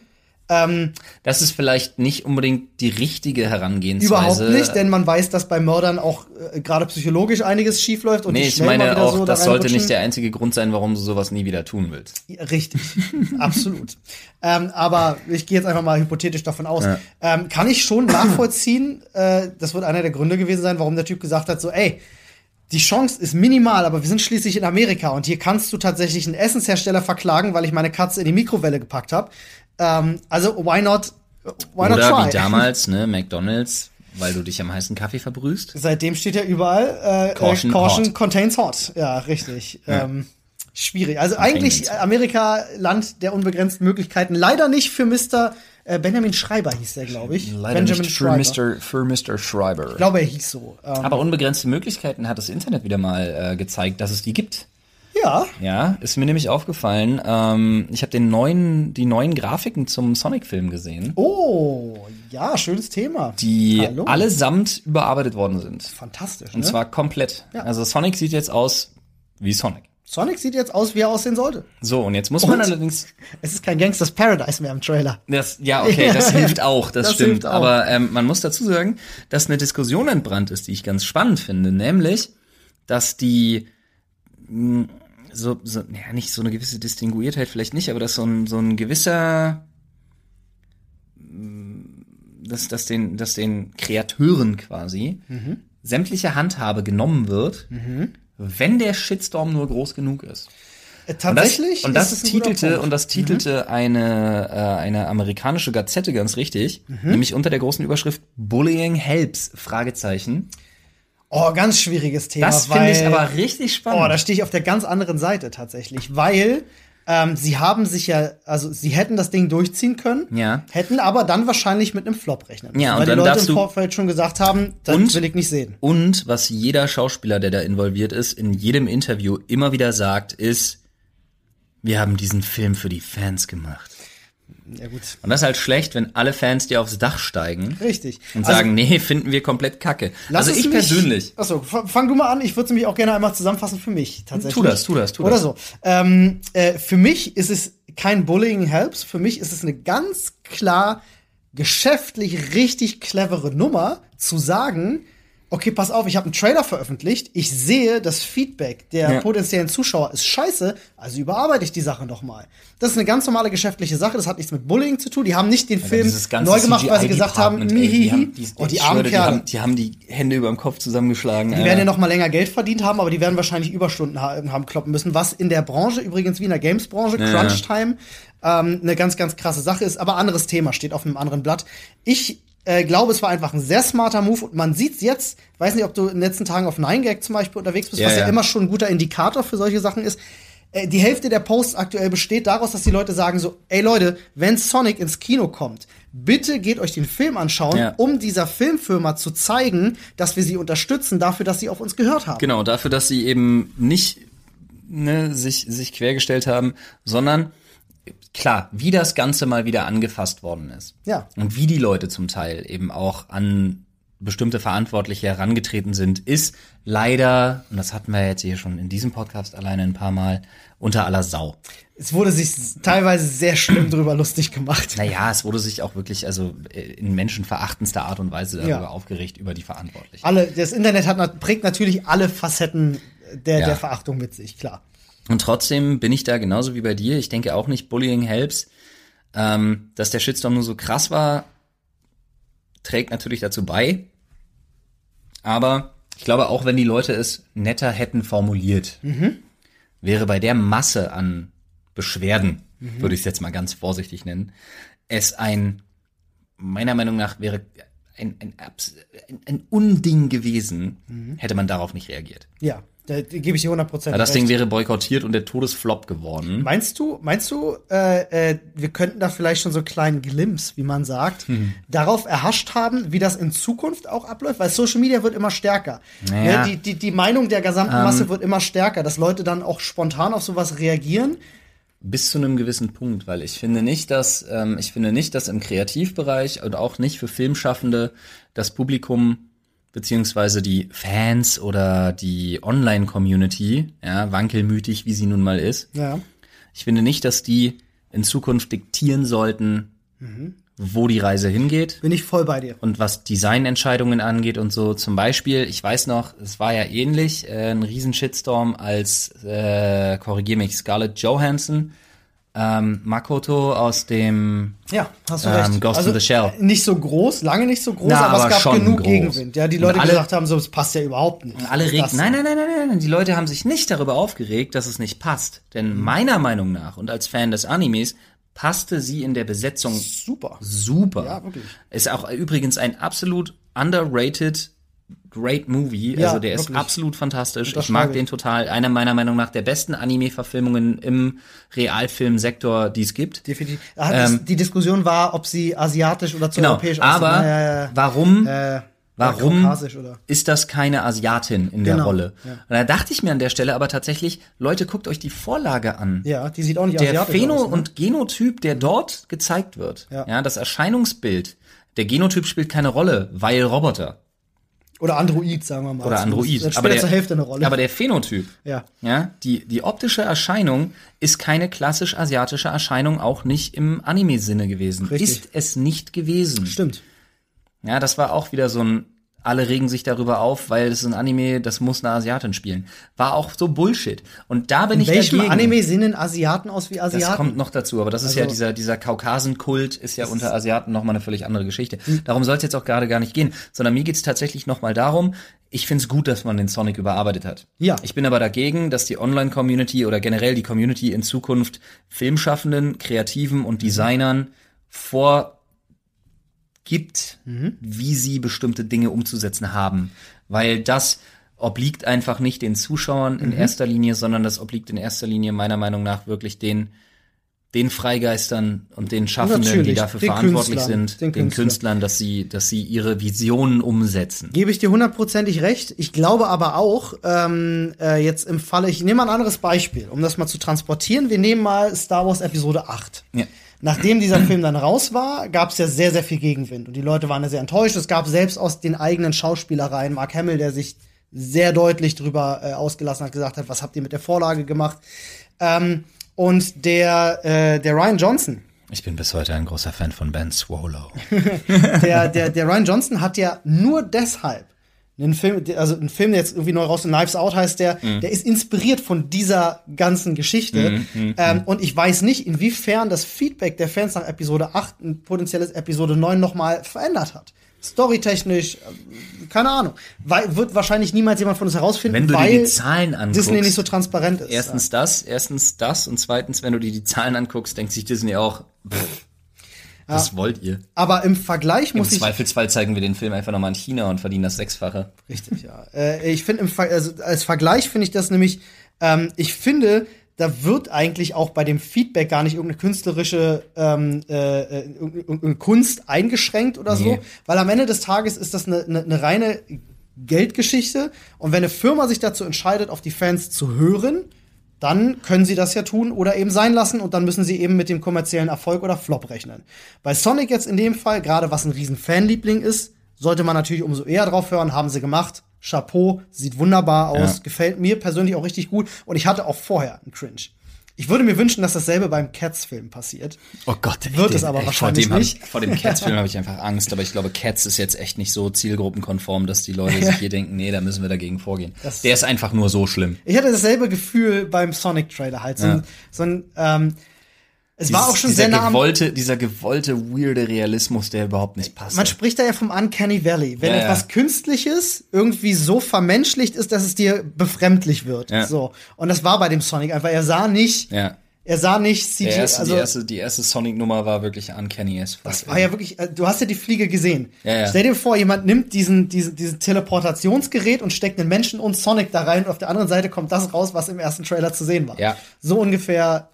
Das ist vielleicht nicht unbedingt die richtige Herangehensweise. Überhaupt nicht, denn man weiß, dass bei Mördern auch äh, gerade psychologisch einiges schiefläuft und Nee, ich meine auch, so das da sollte nicht der einzige Grund sein, warum du sowas nie wieder tun willst. Ja, Richtig, absolut. Ähm, aber ich gehe jetzt einfach mal hypothetisch davon aus. Ähm, kann ich schon nachvollziehen, äh, das wird einer der Gründe gewesen sein, warum der Typ gesagt hat, so, ey, die Chance ist minimal, aber wir sind schließlich in Amerika und hier kannst du tatsächlich einen Essenshersteller verklagen, weil ich meine Katze in die Mikrowelle gepackt habe. Ähm, also, why not, why not Oder try? wie damals, ne, McDonalds, weil du dich am heißen Kaffee verbrühst. Seitdem steht ja überall äh, Caution äh, Caution hot. contains hot. Ja, richtig. Ja. Ähm, schwierig. Also Contains eigentlich hot. Amerika Land der unbegrenzten Möglichkeiten. Leider nicht für Mr. Äh, Benjamin Schreiber hieß der, glaube ich. Benjamin Schreiber. Mr., für Mr. Schreiber. Ich glaube, er hieß so. Ähm, Aber unbegrenzte Möglichkeiten hat das Internet wieder mal äh, gezeigt, dass es die gibt. Ja, Ja, ist mir nämlich aufgefallen. Ähm, ich habe den neuen, die neuen Grafiken zum Sonic-Film gesehen, oh, ja, schönes Thema. die Hallo. allesamt überarbeitet worden sind. Fantastisch. Und Ne? zwar komplett. Ja. Also Sonic sieht jetzt aus wie Sonic. Sonic sieht jetzt aus, wie er aussehen sollte. So, und jetzt muss man Und? allerdings Es ist kein Gangsters Paradise mehr im Trailer. Das, ja, okay, das hilft auch, das, Das stimmt. auch. Aber ähm, man muss dazu sagen, dass eine Diskussion entbrannt ist, die ich ganz spannend finde, nämlich, dass die mh, so, so ja, nicht so eine gewisse Distinguiertheit vielleicht nicht, aber dass so ein, so ein gewisser mh, dass, dass, den, dass den Kreateuren quasi Mhm. sämtliche Handhabe genommen wird, wenn der Shitstorm nur groß genug ist. Äh, Und das, tatsächlich. und das ein guter titelte und das titelte eine äh, eine amerikanische Gazette ganz richtig, Mhm. nämlich unter der großen Überschrift Bullying helps Fragezeichen. Oh, ganz schwieriges Thema. Das finde ich aber richtig spannend. Oh, da stehe ich auf der ganz anderen Seite tatsächlich, weil ähm, sie haben sich ja, also sie hätten das Ding durchziehen können, Ja. hätten aber dann wahrscheinlich mit einem Flop rechnen müssen, Ja, und weil dann die Leute im Vorfeld schon gesagt haben, das Und- will ich nicht sehen. und was jeder Schauspieler, der da involviert ist, in jedem Interview immer wieder sagt, ist, wir haben diesen Film für die Fans gemacht. Ja gut, Und das ist halt schlecht, wenn alle Fans dir aufs Dach steigen richtig. und Also, sagen, nee, finden wir komplett kacke. Also ich mich- persönlich. Achso, fang du mal an. Ich würde es nämlich auch gerne einmal zusammenfassen für mich tatsächlich. Tu das, tu das, tu Oder das. so. Ähm, äh, für mich ist es kein Bullying Helps. Für mich ist es eine ganz klar geschäftlich richtig clevere Nummer zu sagen, okay, pass auf, ich habe einen Trailer veröffentlicht, ich sehe, das Feedback der Ja. potenziellen Zuschauer ist scheiße, also überarbeite ich die Sache noch mal. Das ist eine ganz normale geschäftliche Sache, das hat nichts mit Bullying zu tun. Die haben nicht den Film Dieses ganze neu gemacht, weil sie gesagt haben, die mihihi. die, oh, die armen die Kerle. haben, die haben die Hände über dem Kopf zusammengeschlagen. Die werden ja noch mal länger Geld verdient haben, aber die werden wahrscheinlich Überstunden ha haben kloppen müssen, was in der Branche, übrigens wie in der Games-Branche, Ja. Crunch Time, ähm, eine ganz, ganz krasse Sache ist. Aber anderes Thema steht auf einem anderen Blatt. Ich äh, glaube, es war einfach ein sehr smarter Move und man sieht's jetzt, weiß nicht, ob du in den letzten Tagen auf 9gag zum Beispiel unterwegs bist, Ja, was ja, ja. immer schon ein guter Indikator für solche Sachen ist. Äh, Die Hälfte der Posts aktuell besteht daraus, dass die Leute sagen so, ey Leute, wenn Sonic ins Kino kommt, bitte geht euch den Film anschauen, Ja. um dieser Filmfirma zu zeigen, dass wir sie unterstützen dafür, dass sie auf uns gehört haben. Genau, dafür, dass sie eben nicht ne, sich, sich quergestellt haben, sondern klar, wie das Ganze mal wieder angefasst worden ist. Ja. Und wie die Leute zum Teil eben auch an bestimmte Verantwortliche herangetreten sind, ist leider, und das hatten wir jetzt hier schon in diesem Podcast alleine ein paar Mal, unter aller Sau. Es wurde sich teilweise sehr schlimm drüber lustig gemacht. Naja, es wurde sich auch wirklich, also äh, in menschenverachtendster Art und Weise darüber Ja. aufgeregt, über die Verantwortlichen. Alle, das Internet hat, prägt natürlich alle Facetten der, Ja. der Verachtung mit sich, klar. Und trotzdem bin ich da genauso wie bei dir. Ich denke auch nicht, Bullying helps. Ähm, dass der Shitstorm nur so krass war, trägt natürlich dazu bei. Aber ich glaube, auch wenn die Leute es netter hätten formuliert, wäre bei der Masse an Beschwerden, würde ich es jetzt mal ganz vorsichtig nennen, es ein, meiner Meinung nach wäre ein, ein, ein, ein Unding gewesen, hätte man darauf nicht reagiert. Ja, da gebe ich dir 100% Ja, das recht. Ding wäre boykottiert und der Todesflop geworden. Meinst du, meinst du, äh, äh, wir könnten da vielleicht schon so einen kleinen Glimpse, wie man sagt, Mhm. darauf erhascht haben, wie das in Zukunft auch abläuft? Weil Social Media wird immer stärker. Naja. Ne, die, die, die Meinung der gesamten Ähm. Masse wird immer stärker, dass Leute dann auch spontan auf sowas reagieren. Bis zu einem gewissen Punkt, weil ich finde nicht, dass ähm, ich finde nicht, dass im Kreativbereich und auch nicht für Filmschaffende das Publikum beziehungsweise die Fans oder die Online-Community, ja, wankelmütig, wie sie nun mal ist, Ja. ich finde nicht, dass die in Zukunft diktieren sollten, wo die Reise hingeht. Bin ich voll bei dir. Und was Designentscheidungen angeht und so, zum Beispiel, ich weiß noch, es war ja ähnlich, äh, ein riesen Shitstorm, als, äh, korrigier mich, Scarlett Johansson, ähm, Makoto aus dem, Ja, hast du Ähm, recht. Also, Ghost in the Shell. äh, Nicht so groß, lange nicht so groß, Na, aber, aber es gab genug groß. Gegenwind. Ja, die Und Leute alle- gesagt haben, so, es passt ja überhaupt nicht. alle Das- regt, nein, nein, nein, nein, nein, die Leute haben sich nicht darüber aufgeregt, dass es nicht passt. Denn meiner Meinung nach und als Fan des Animes passte sie in der Besetzung Super. super. Ja, wirklich. Ist auch übrigens ein absolut underrated great movie. Ja, also der ist wirklich. absolut fantastisch. Ich mag den total. Einer meiner Meinung nach der besten Anime-Verfilmungen im Realfilmsektor, die es gibt. Definitiv. Ah, das- die Diskussion war, ob sie asiatisch oder zu Ähm, Genau. europäisch Aber aussieht. Ja, ja, ja. warum? Äh, Warum ist das keine Asiatin in der Genau, Rolle? ja. Und da dachte ich mir an der Stelle aber tatsächlich, Leute, guckt euch die Vorlage an. Ja, die sieht auch nicht der asiatisch Phäno- aus. Ne? und Genotyp, der dort gezeigt wird, Ja. ja. das Erscheinungsbild, der Genotyp spielt keine Rolle, weil Roboter Oder Android, sagen wir mal. oder Android. Das spielt zur Hälfte eine Rolle. aber der Phänotyp, ja. ja, die, die optische Erscheinung ist keine klassisch asiatische Erscheinung, auch nicht im Anime-Sinne gewesen. Richtig. Ist es nicht gewesen. Stimmt. Ja, das war auch wieder so ein, alle regen sich darüber auf, weil es ist ein Anime, das muss eine Asiatin spielen. War auch so Bullshit. Und da bin In ich welchem dagegen. Anime sehen denn Asiaten aus wie Asiaten? Das kommt noch dazu, aber das ist ja Also- dieser, dieser Kaukasenkult ist ja unter Asiaten nochmal eine völlig andere Geschichte. Hm. Darum soll es jetzt auch gerade gar nicht gehen, sondern mir geht's tatsächlich nochmal darum, ich find's gut, dass man den Sonic überarbeitet hat. Ja. Ich bin aber dagegen, dass die Online-Community oder generell die Community in Zukunft Filmschaffenden, Kreativen und Designern vorgibt, Mhm. wie sie bestimmte Dinge umzusetzen haben. Weil das obliegt einfach nicht den Zuschauern Mhm. in erster Linie, sondern das obliegt in erster Linie meiner Meinung nach wirklich den den Freigeistern und den Schaffenden, die Natürlich, dafür den verantwortlich Künstlern, sind, den den, Künstlern. Künstlern, dass sie, dass sie ihre Visionen umsetzen. Gebe ich dir hundertprozentig recht. Ich glaube aber auch, ähm, äh, jetzt im Falle, ich nehme mal ein anderes Beispiel, um das mal zu transportieren. Wir nehmen mal Star Wars Episode 8. Ja. Nachdem dieser Film dann raus war, gab es ja sehr, sehr viel Gegenwind. Und die Leute waren ja sehr enttäuscht. Es gab selbst aus den eigenen Schauspielereien Mark Hamill, der sich sehr deutlich drüber äh, ausgelassen hat, gesagt hat, was habt ihr mit der Vorlage gemacht? Ähm, und der, äh, der Ryan Johnson, Ich bin bis heute ein großer Fan von Ben Swallow. der, der, der Ryan Johnson hat ja nur deshalb einen Film, also ein Film, der jetzt irgendwie neu raus, Knives Out heißt der, der ist inspiriert von dieser ganzen Geschichte. ähm, und ich weiß nicht, inwiefern das Feedback der Fans nach Episode 8 ein potenzielles Episode 9 nochmal verändert hat. Storytechnisch, äh, keine Ahnung. Weil, wird wahrscheinlich niemals jemand von uns herausfinden, Wenn du dir weil die Zahlen anguckst, Disney nicht so transparent ist. erstens das, erstens das und zweitens, wenn du dir die Zahlen anguckst, denkt sich Disney auch, pff, was wollt ihr? Aber im Vergleich Im muss ich Zweifelsfall zeigen wir den Film einfach nochmal in China und verdienen das Sechsfache. Richtig, ja. Äh, ich finde, im also als Vergleich finde ich das nämlich, ähm, ich finde, da wird eigentlich auch bei dem Feedback gar nicht irgendeine künstlerische ähm, äh, äh, irgendeine Kunst eingeschränkt oder so, Nee. weil am Ende des Tages ist das eine, eine, eine reine Geldgeschichte und wenn eine Firma sich dazu entscheidet, auf die Fans zu hören, dann können sie das ja tun oder eben sein lassen und dann müssen sie eben mit dem kommerziellen Erfolg oder Flop rechnen. Bei Sonic jetzt in dem Fall, gerade was ein riesen Fanliebling ist, sollte man natürlich umso eher drauf hören, haben sie gemacht. Chapeau, sieht wunderbar aus, Ja. gefällt mir persönlich auch richtig gut. Und ich hatte auch vorher einen Cringe. Ich würde mir wünschen, dass dasselbe beim Cats-Film passiert. Oh Gott, ey, Wird den- es aber ey, wahrscheinlich vor dem nicht. Hab, ich- vor dem Cats-Film habe ich einfach Angst, aber ich glaube, Cats ist jetzt echt nicht so zielgruppenkonform, dass die Leute sich hier denken, nee, da müssen wir dagegen vorgehen. Das- Der ist einfach nur so schlimm. Ich hatte dasselbe Gefühl beim Sonic-Trailer halt. So ein, Ja. so ein ähm, es war Dieses- auch schon sehr nah gewollte, dieser gewollte, weirde Realismus, der überhaupt nicht passt. Man spricht da ja vom Uncanny Valley. Wenn Ja, ja. etwas Künstliches irgendwie so vermenschlicht ist, dass es dir befremdlich wird. Ja. So. Und das war bei dem Sonic einfach. Er sah nicht, ja. er sah nicht CGI. Erste, also, die erste, die erste Sonic-Nummer war wirklich uncanny as fuck. das war ja wirklich, äh, du hast ja die Fliege gesehen. Ja, ja. Stell dir vor, jemand nimmt diesen, diesen, diesen Teleportationsgerät und steckt einen Menschen und Sonic da rein und auf der anderen Seite kommt das raus, was im ersten Trailer zu sehen war. Ja. So ungefähr äh,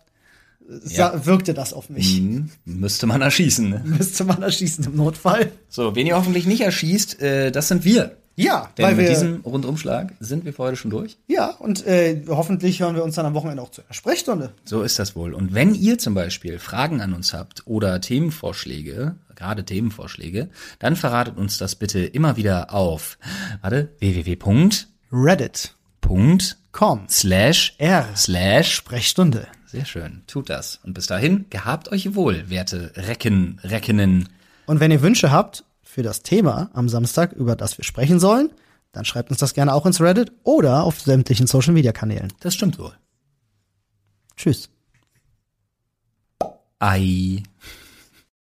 Ja. wirkte das auf mich. Hm, müsste man erschießen. Ne? Müsste man erschießen im Notfall. So, wen ihr hoffentlich nicht erschießt, äh, das sind wir. Ja, Denn weil mit wir, diesem Rundumschlag sind wir für heute schon durch. ja, und äh, hoffentlich hören wir uns dann am Wochenende auch zu einer Sprechstunde. So ist das wohl. Und wenn ihr zum Beispiel Fragen an uns habt oder Themenvorschläge, gerade Themenvorschläge, dann verratet uns das bitte immer wieder auf, warte, www.punkt Reddit. Com. slash R. slash Sprechstunde. Sehr schön, tut das. Und bis dahin, gehabt euch wohl, werte Recken, Reckenen. Und wenn ihr Wünsche habt für das Thema am Samstag, über das wir sprechen sollen, dann schreibt uns das gerne auch ins Reddit oder auf sämtlichen Social Media Kanälen. Das stimmt wohl. Tschüss. Ei.